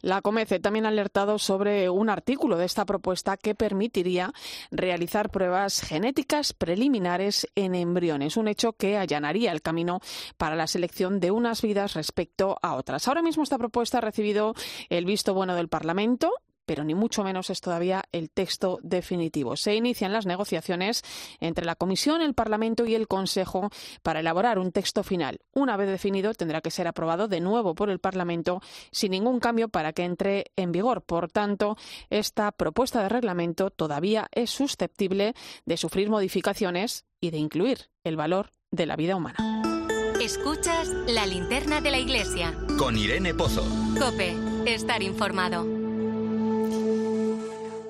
La COMECE también ha alertado sobre un artículo de esta propuesta que permitiría realizar pruebas genéticas preliminares en embriones, un hecho que allanaría el camino para la selección de unas vidas respecto a otras. Ahora mismo esta propuesta ha recibido el visto bueno del Parlamento pero ni mucho menos es todavía el texto definitivo. Se inician las negociaciones entre la Comisión, el Parlamento y el Consejo para elaborar un texto final. Una vez definido, tendrá que ser aprobado de nuevo por el Parlamento sin ningún cambio para que entre en vigor. Por tanto, esta propuesta de reglamento todavía es susceptible de sufrir modificaciones y de incluir el valor de la vida humana. Escuchas la linterna de la iglesia. Con Irene Pozo. Cope, estar informado.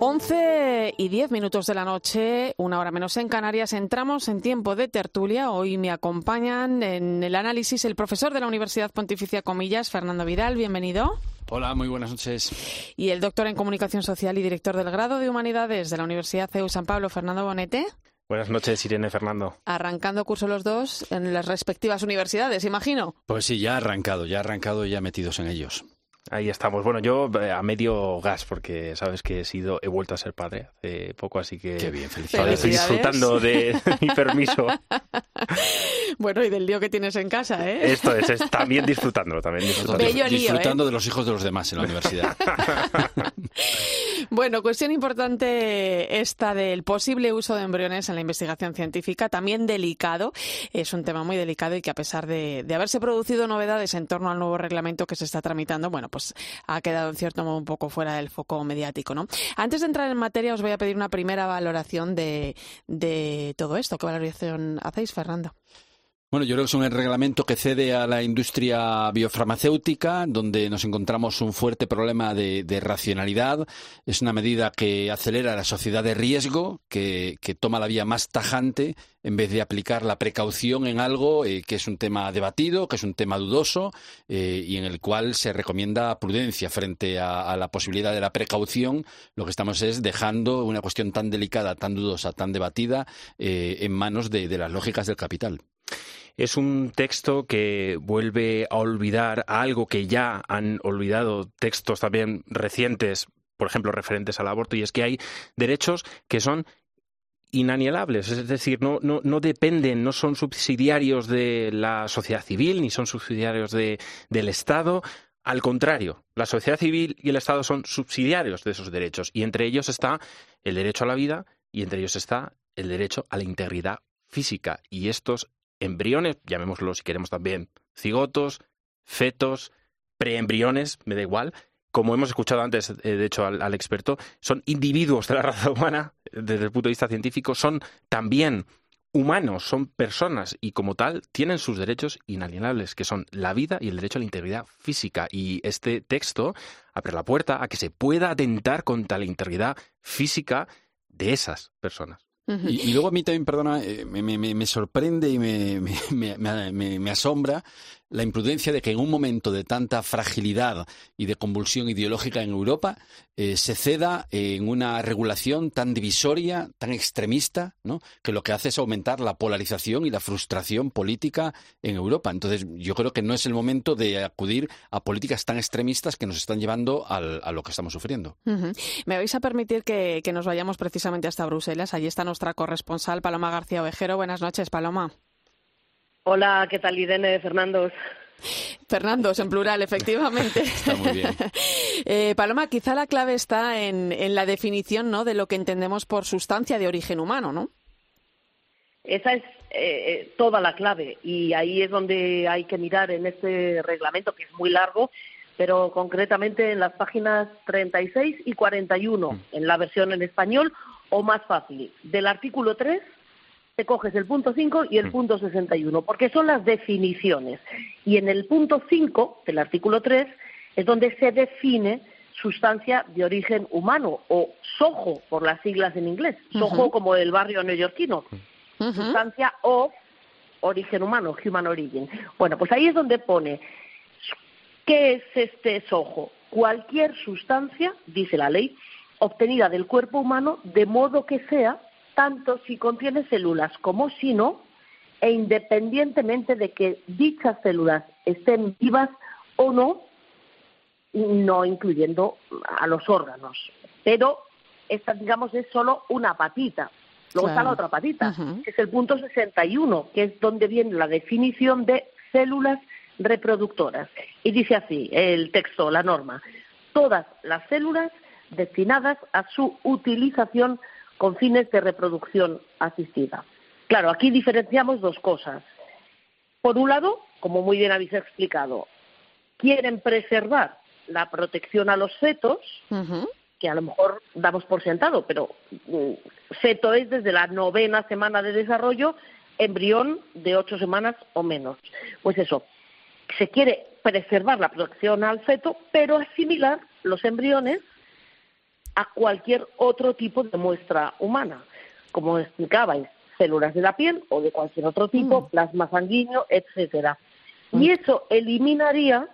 11 y 10 minutos de la noche, una hora menos en Canarias, entramos en tiempo de tertulia. Hoy me acompañan en el análisis el profesor de la Universidad Pontificia Comillas, Fernando Vidal. Bienvenido. Hola, muy buenas noches. Y el doctor en Comunicación Social y director del grado de Humanidades de la Universidad CEU San Pablo, Fernando Bonete. Buenas noches, Irene Fernando. Arrancando curso los dos en las respectivas universidades, imagino. Pues sí, ya ha arrancado, ya ha arrancado y ya metidos en ellos. Ahí estamos. Bueno, yo eh, a medio gas, porque sabes que he sido, he vuelto a ser padre hace poco, así que Qué bien, felicidades. estoy disfrutando de, *laughs* mi permiso. bueno, y del lío que tienes en casa, ¿eh? Esto es, también disfrutándolo, también disfrutando. disfrutando ¿eh? de los hijos de los demás en la universidad. *laughs* bueno, cuestión importante esta del posible uso de embriones en la investigación científica, también delicado. Es un tema muy delicado y que a pesar de, de haberse producido novedades en torno al nuevo reglamento que se está tramitando, bueno, pues ha quedado en cierto modo un poco fuera del foco mediático, ¿no? Antes de entrar en materia, os voy a pedir una primera valoración de, de todo esto. ¿Qué valoración hacéis, Fernando? Bueno, yo creo que es un reglamento que cede a la industria biofarmacéutica, donde nos encontramos un fuerte problema de, racionalidad. Es una medida que acelera la sociedad de riesgo, que, toma la vía más tajante en vez de aplicar la precaución en algo eh, que es un tema debatido, que es un tema dudoso eh, y en el cual se recomienda prudencia frente a, la posibilidad de la precaución. Lo que estamos es dejando una cuestión tan delicada, tan dudosa, tan debatida eh, en manos de las lógicas del capital es un texto que vuelve a olvidar algo que ya han olvidado textos también recientes, por ejemplo, referentes al aborto, y es que hay derechos que son inanielables, es decir, no, no, no dependen, no son subsidiarios de la sociedad civil, ni son subsidiarios de, del Estado. Al contrario, la sociedad civil y el Estado son subsidiarios de esos derechos, y entre ellos está el derecho a la vida y entre ellos está el derecho a la integridad física. Y estos embriones, llamémoslo si queremos también, cigotos, fetos, preembriones, me da igual, como hemos escuchado antes, eh, de hecho, al, experto, son individuos de la *laughs* raza humana, desde el punto de vista científico, son también humanos, son personas y como tal tienen sus derechos inalienables, que son la vida y el derecho a la integridad física. Y este texto abre la puerta a que se pueda atentar contra la integridad física de esas personas y, luego a mí también, perdona, eh, me, me, me sorprende y me, *laughs* asombra la imprudencia de que en un momento de tanta fragilidad y de convulsión ideológica en Europa eh, se ceda en una regulación tan divisoria, tan extremista, ¿no? que lo que hace es aumentar la polarización y la frustración política en Europa. Entonces, yo creo que no es el momento de acudir a políticas tan extremistas que nos están llevando a lo que estamos sufriendo. Me vais a permitir que, que nos vayamos precisamente hasta Bruselas. Allí está nuestra corresponsal Paloma García Ovejero. Buenas noches, Paloma. Hola, ¿qué tal Irene Fernando? Fernandos, en plural, efectivamente. Está muy bien. *laughs* Eh, Paloma, quizá la clave está en, en la definición ¿no? de lo que entendemos por sustancia de origen humano, ¿no? Esa es eh, toda la clave y ahí es donde hay que mirar en este reglamento, que es muy largo, pero concretamente en las páginas 36 y 41, en la versión en español, o más fácil, del artículo 3 te coges el punto 5 y el punto 61, porque son las definiciones. Y en el punto 5 del artículo 3 es donde se define sustancia de origen humano, o SOHO, por las siglas en inglés, SOHO como el barrio neoyorquino, sustancia of origen humano, human origin. Bueno, pues ahí es donde pone, ¿qué es este SOHO? Cualquier sustancia, dice la ley, obtenida del cuerpo humano de modo que sea tanto si contiene células como si no, e independientemente de que dichas células estén vivas o no, no incluyendo a los órganos. Pero esta, digamos, es solo una patita. Luego está la otra patita, que es el punto 61, que es donde viene la definición de células reproductoras. Y dice así el texto, la norma, todas las células destinadas a su utilización con fines de reproducción asistida. Claro, aquí diferenciamos dos cosas. Por un lado, como muy bien habéis explicado, quieren preservar la protección a los fetos, que a lo mejor damos por sentado, pero mm, feto es desde la novena semana de desarrollo, embrión de ocho semanas o menos. Pues eso, se quiere preservar la protección al feto, pero asimilar los embriones a cualquier otro tipo de muestra humana, como explicabais, células de la piel o de cualquier otro tipo, mm. plasma sanguíneo, etcétera. Mm. Y eso eliminaría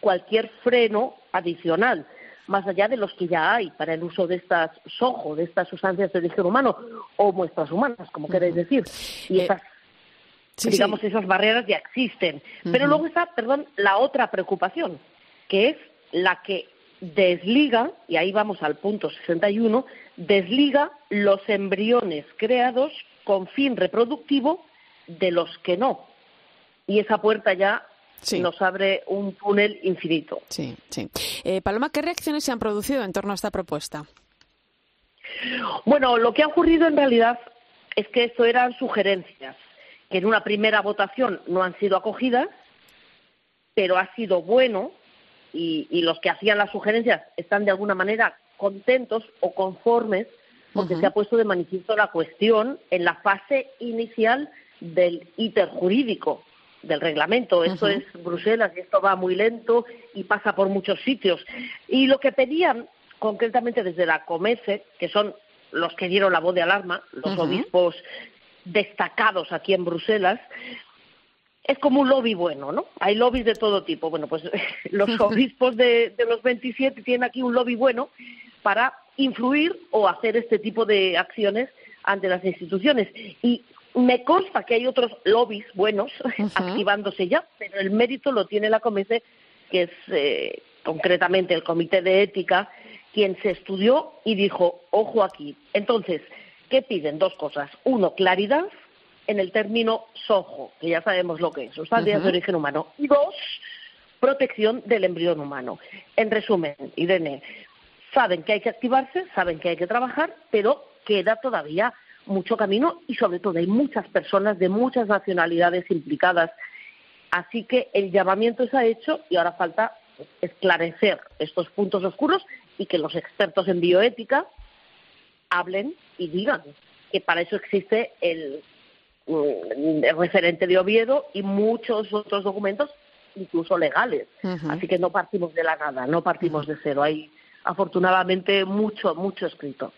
cualquier freno adicional, más allá de los que ya hay para el uso de estas sojo, de estas sustancias de origen humano o muestras humanas, como queréis decir. Y eh, esas, digamos, esas barreras ya existen. Pero luego está, perdón, la otra preocupación, que es la que desliga, y ahí vamos al punto 61, desliga los embriones creados con fin reproductivo de los que no. Y esa puerta ya nos abre un túnel infinito. Sí, sí. Eh, Paloma, ¿qué reacciones se han producido en torno a esta propuesta? Bueno, lo que ha ocurrido en realidad es que esto eran sugerencias que en una primera votación no han sido acogidas, pero ha sido bueno y, los que hacían las sugerencias están de alguna manera contentos o conformes porque se ha puesto de manifiesto la cuestión en la fase inicial del íter jurídico del reglamento. Esto es Bruselas y esto va muy lento y pasa por muchos sitios. Y lo que pedían concretamente desde la COMECE, que son los que dieron la voz de alarma, los obispos destacados aquí en Bruselas, es como un lobby bueno, ¿no? Hay lobbies de todo tipo. Bueno, pues *laughs* los obispos de, de los 27 tienen aquí un lobby bueno para influir o hacer este tipo de acciones ante las instituciones. Y me consta que hay otros lobbies buenos *laughs* activándose ya, pero el mérito lo tiene la Comece, que es eh, concretamente el Comité de Ética, quien se estudió y dijo, ojo aquí. Entonces, ¿qué piden? Dos cosas. Uno, claridad en el término SOJO, que ya sabemos lo que es, sustancias de origen humano. Y dos, protección del embrión humano. En resumen, Irene, saben que hay que activarse, saben que hay que trabajar, pero queda todavía mucho camino y sobre todo hay muchas personas de muchas nacionalidades implicadas. Así que el llamamiento se ha hecho y ahora falta esclarecer estos puntos oscuros y que los expertos en bioética hablen y digan que para eso existe el, referente de Oviedo y muchos otros documentos, incluso legales. Así que no partimos de la nada, no partimos de cero. Hay afortunadamente mucho, mucho escrito.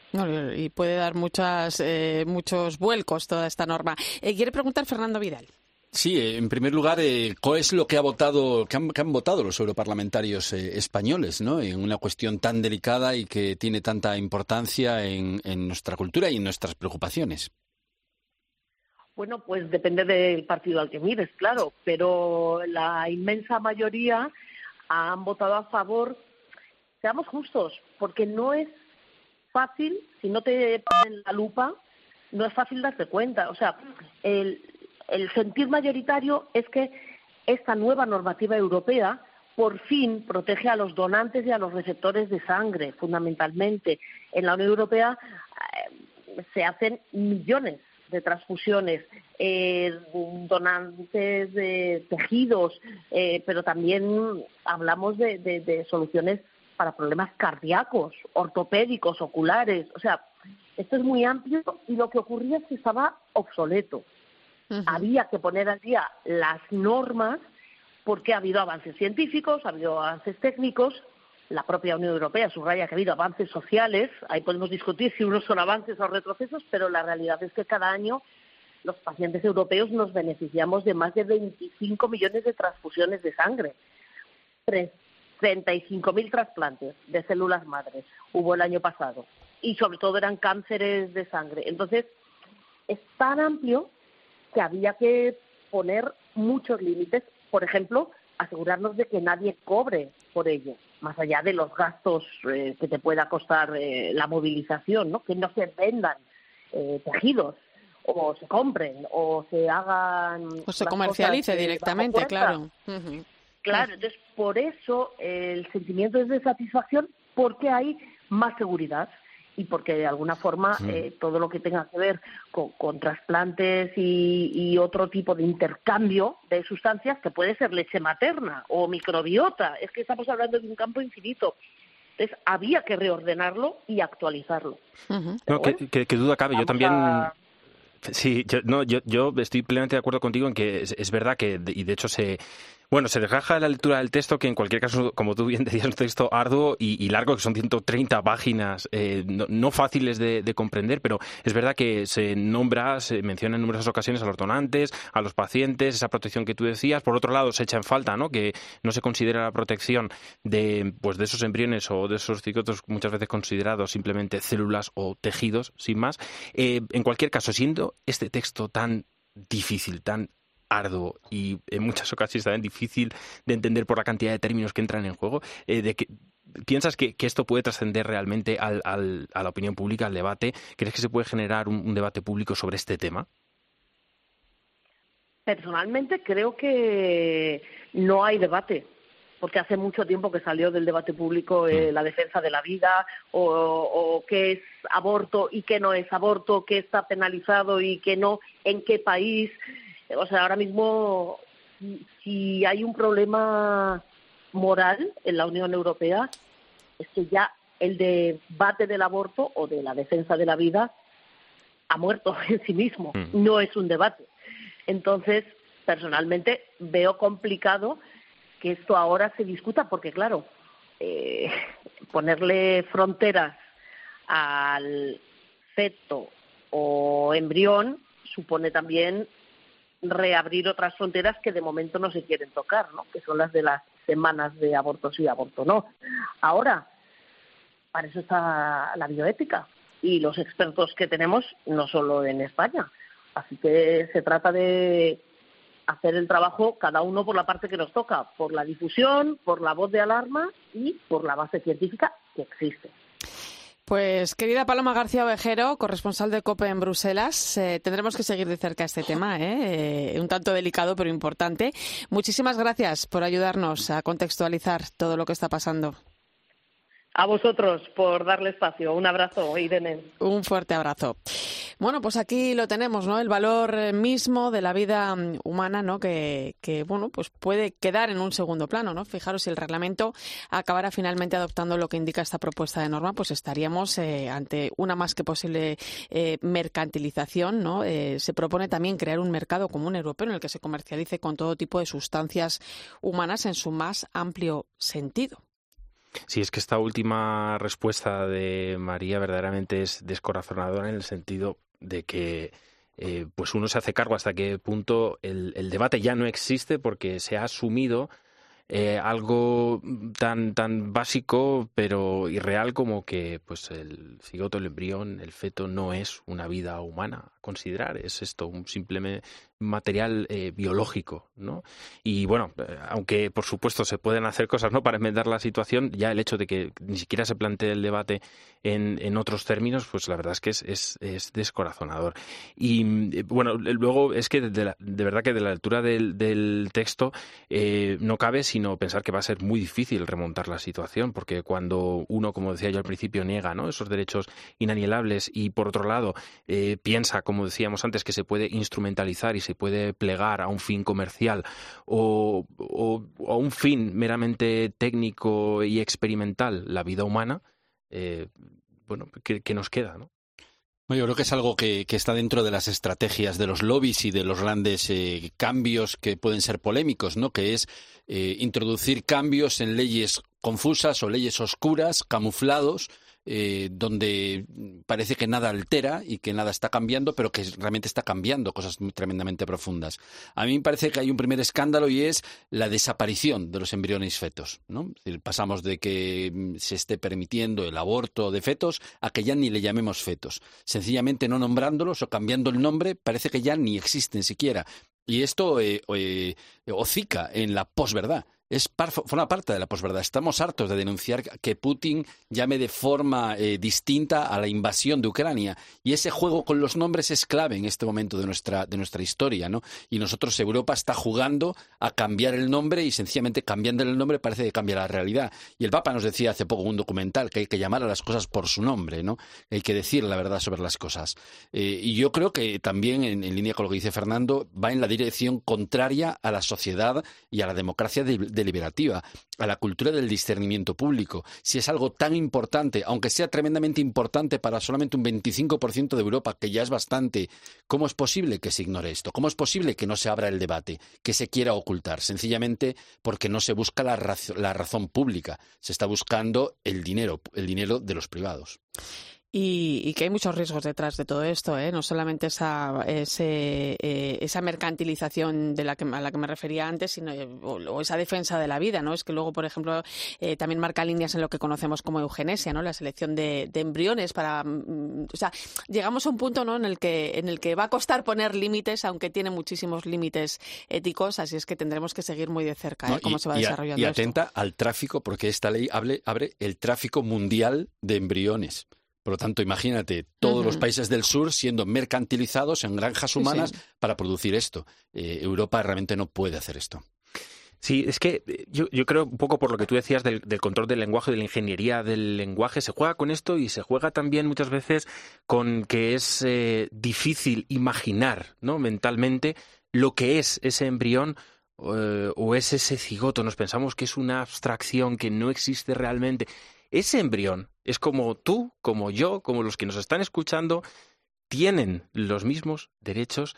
Y puede dar muchas, eh, muchos vuelcos toda esta norma. Eh, quiere preguntar Fernando Vidal. Sí, eh, en primer lugar, ¿cuál es lo que ha votado, que han, votado los europarlamentarios españoles, ¿no? En una cuestión tan delicada y que tiene tanta importancia en, nuestra cultura y en nuestras preocupaciones. Bueno, pues depende del partido al que mires, claro, pero la inmensa mayoría han votado a favor seamos justos, porque no es fácil, si no te ponen la lupa, no es fácil darte cuenta. O sea, el, el sentir mayoritario es que esta nueva normativa europea por fin protege a los donantes y a los receptores de sangre, fundamentalmente. En la Unión Europea eh, se hacen millones de transfusiones, eh, donantes de tejidos, eh, pero también hablamos de, soluciones para problemas cardíacos, ortopédicos, oculares. O sea, esto es muy amplio y lo que ocurría es que estaba obsoleto. Había que poner al día las normas porque ha habido avances científicos, ha habido avances técnicos, la propia Unión Europea subraya que ha habido avances sociales, ahí podemos discutir si unos son avances o retrocesos, pero la realidad es que cada año los pacientes europeos nos beneficiamos de más de 25 millones de transfusiones de sangre, 35.000 trasplantes de células madres hubo el año pasado y sobre todo eran cánceres de sangre. Entonces, es tan amplio que había que poner muchos límites por ejemplo, asegurarnos de que nadie cobre por ello, más allá de los gastos eh, que te pueda costar eh, la movilización, ¿no? que no se vendan eh, tejidos o se compren o se hagan o se comercialice directamente, claro. Claro, entonces por eso el sentimiento es de satisfacción porque hay más seguridad y porque de alguna forma eh, todo lo que tenga que ver con, trasplantes y, otro tipo de intercambio de sustancias, que puede ser leche materna o microbiota, es que estamos hablando de un campo infinito. Entonces había que reordenarlo y actualizarlo. no, que, duda cabe, yo también... Sí, yo, no, yo, yo estoy plenamente de acuerdo contigo en que es, es verdad que, y de hecho se, bueno, se desgaja la lectura del texto, que en cualquier caso, como tú bien decías, es un texto arduo y, largo, que son 130 páginas, eh, no, fáciles de, comprender, pero es verdad que se nombra, se menciona en numerosas ocasiones a los donantes, a los pacientes, esa protección que tú decías. Por otro lado, se echa en falta, ¿no? Que no se considera la protección de, pues, de esos embriones o de esos cigotos muchas veces considerados simplemente células o tejidos, sin más. Eh, en cualquier caso, siendo este texto tan difícil, tan arduo y en muchas ocasiones también difícil de entender por la cantidad de términos que entran en juego, eh, de que ¿Piensas que, esto puede trascender realmente al, a la opinión pública, al debate? ¿Crees que se puede generar un, debate público sobre este tema? Personalmente creo que no hay debate, porque hace mucho tiempo que salió del debate público eh, mm. la defensa de la vida o, o, qué es aborto y qué no es aborto, qué está penalizado y qué no, en qué país o sea, ahora mismo, si hay un problema moral en la Unión Europea, es que ya el debate del aborto o de la defensa de la vida ha muerto *laughs* en sí mismo, mm. no es un debate. Entonces, personalmente veo complicado que esto ahora se discuta porque, claro, eh, ponerle fronteras al feto o embrión supone también reabrir otras fronteras que de momento no se quieren tocar, ¿no? que son las de las semanas de aborto sí, aborto no. Ahora, para eso está la bioética y los expertos que tenemos, no solo en España. Así que se trata de hacer el trabajo cada uno por la parte que nos toca, por la difusión, por la voz de alarma y por la base científica que existe. Pues querida Paloma García Ovejero, corresponsal de COPE en Bruselas, eh, tendremos que seguir de cerca este tema, ¿eh? ¿eh? un tanto delicado pero importante. Muchísimas gracias por ayudarnos a contextualizar todo lo que está pasando. A vosotros por darle espacio. Un abrazo, Irene. Un fuerte abrazo. Bueno, pues aquí lo tenemos, ¿no? El valor eh, mismo de la vida mm, humana, ¿no? Que, bueno, pues puede quedar en un segundo plano, ¿no? Fijaros, si el reglamento acabara finalmente adoptando lo que indica esta propuesta de norma, pues estaríamos eh, ante una más que posible eh, mercantilización, ¿no? se propone también crear un mercado común europeo en el que se comercialice con todo tipo de sustancias humanas en su más amplio sentido. Sí, es que esta última respuesta de María verdaderamente es descorazonadora en el sentido de que eh, pues uno se hace cargo hasta qué punto el, el, debate ya no existe porque se ha asumido eh, algo tan tan básico pero irreal como que pues el cigoto, el embrión, el feto no es una vida humana a considerar, es esto un simplemente material eh, biológico, ¿no? Y bueno, eh, aunque por supuesto se pueden hacer cosas, ¿no? Para enmendar la situación, ya el hecho de que ni siquiera se plantee el debate en, en otros términos, pues la verdad es que es, es, es descorazonador. Y eh, bueno, luego es que de, la, de verdad que de la lectura del, del texto no cabe sino pensar que va a ser muy difícil remontar la situación, porque cuando uno, como decía yo al principio, niega ¿no? esos derechos inalienables y por otro lado piensa, como decíamos antes, que se puede instrumentalizar y se puede plegar a un fin comercial o, a un fin meramente técnico y experimental, la vida humana, eh, bueno, ¿qué, ¿qué, nos queda? ¿no? Yo creo que es algo que, que, está dentro de las estrategias de los lobbies y de los grandes eh, cambios que pueden ser polémicos, ¿no? Que es eh, introducir cambios en leyes confusas o leyes oscuras, camuflados, eh, donde parece que nada altera y que nada está cambiando, pero que realmente está cambiando cosas tremendamente profundas. A mí me parece que hay un primer escándalo y es la desaparición de los embriones fetos. ¿no? Pasamos de que mm, se esté permitiendo el aborto de fetos a que ya ni le llamemos fetos. Sencillamente no nombrándolos o cambiando el nombre, parece que ya ni existen siquiera. Y esto eh, eh, hocica en la posverdad es par, forma parte de la posverdad. Estamos hartos de denunciar que Putin llame de forma eh, distinta a la invasión de Ucrania. Y ese juego con los nombres es clave en este momento de nuestra, de nuestra historia. ¿no? Y nosotros, Europa está jugando a cambiar el nombre y sencillamente cambiando el nombre parece que cambia la realidad. Y el Papa nos decía hace poco en un documental que hay que llamar a las cosas por su nombre, ¿no? hay que decir la verdad sobre las cosas. Eh, y yo creo que también, en, línea con lo que dice Fernando, va en la dirección contraria a la sociedad y a la democracia de, de deliberativa, a la cultura del discernimiento público. Si es algo tan importante, aunque sea tremendamente importante para solamente un 25% de Europa, que ya es bastante, ¿cómo es posible que se ignore esto? ¿Cómo es posible que no se abra el debate, que se quiera ocultar? Sencillamente porque no se busca la, raz la razón pública, se está buscando el dinero, el dinero de los privados. Y, y, que hay muchos riesgos detrás de todo esto, ¿eh? no solamente esa, ese, eh, esa mercantilización de la que, a la que me refería antes, sino o, o, esa defensa de la vida. ¿no? Es que luego, por ejemplo, eh, también marca líneas en lo que conocemos como eugenesia, ¿no? la selección de, de embriones para. Mm, o sea, llegamos a un punto ¿no? en, el que, en el que va a costar poner límites, aunque tiene muchísimos límites éticos, así es que tendremos que seguir muy de cerca ¿eh? no, cómo y, se va desarrollando. Y atenta esto. al tráfico, porque esta ley abre, abre el tráfico mundial de embriones. Por lo tanto, imagínate todos uh -huh. los países del sur siendo mercantilizados en granjas humanas sí, sí. para producir esto. Eh, Europa realmente no puede hacer esto. Sí, es que yo, yo, creo un poco por lo que tú decías del, del, control del lenguaje, de la ingeniería del lenguaje, se juega con esto y se juega también muchas veces con que es eh, difícil imaginar ¿no? mentalmente lo que es ese embrión eh, o es ese cigoto. Nos pensamos que es una abstracción que no existe realmente. Ese embrión es como tú, como yo, como los que nos están escuchando, tienen los mismos derechos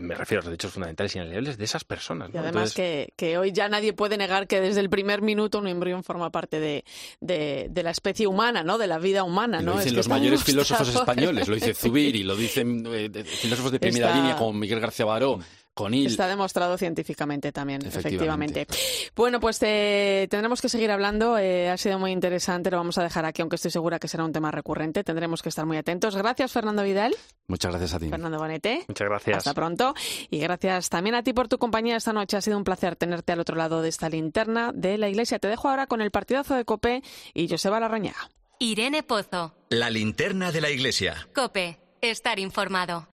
me refiero a los derechos fundamentales inalienables de esas personas. ¿no? Y además Entonces... que, que, hoy ya nadie puede negar que desde el primer minuto un embrión forma parte de, de, de la especie humana, ¿no? De la vida humana, ¿no? Lo dicen es los mayores *laughs* filósofos españoles, lo dice Zubiri, lo dicen *laughs* eh, filósofos de primera Está... línea como Miguel García Baró. Conil. Está demostrado científicamente también, efectivamente. efectivamente. Bueno, pues eh, tendremos que seguir hablando. Eh, ha sido muy interesante. Lo vamos a dejar aquí, aunque estoy segura que será un tema recurrente. Tendremos que estar muy atentos. Gracias, Fernando Vidal. Muchas gracias a ti. Fernando Bonete. Muchas gracias. Hasta pronto. Y gracias también a ti por tu compañía esta noche. Ha sido un placer tenerte al otro lado de esta linterna de la iglesia. Te dejo ahora con el partidazo de Cope y Joseba Larrañaga. Irene Pozo. La linterna de la iglesia. Cope. Estar informado.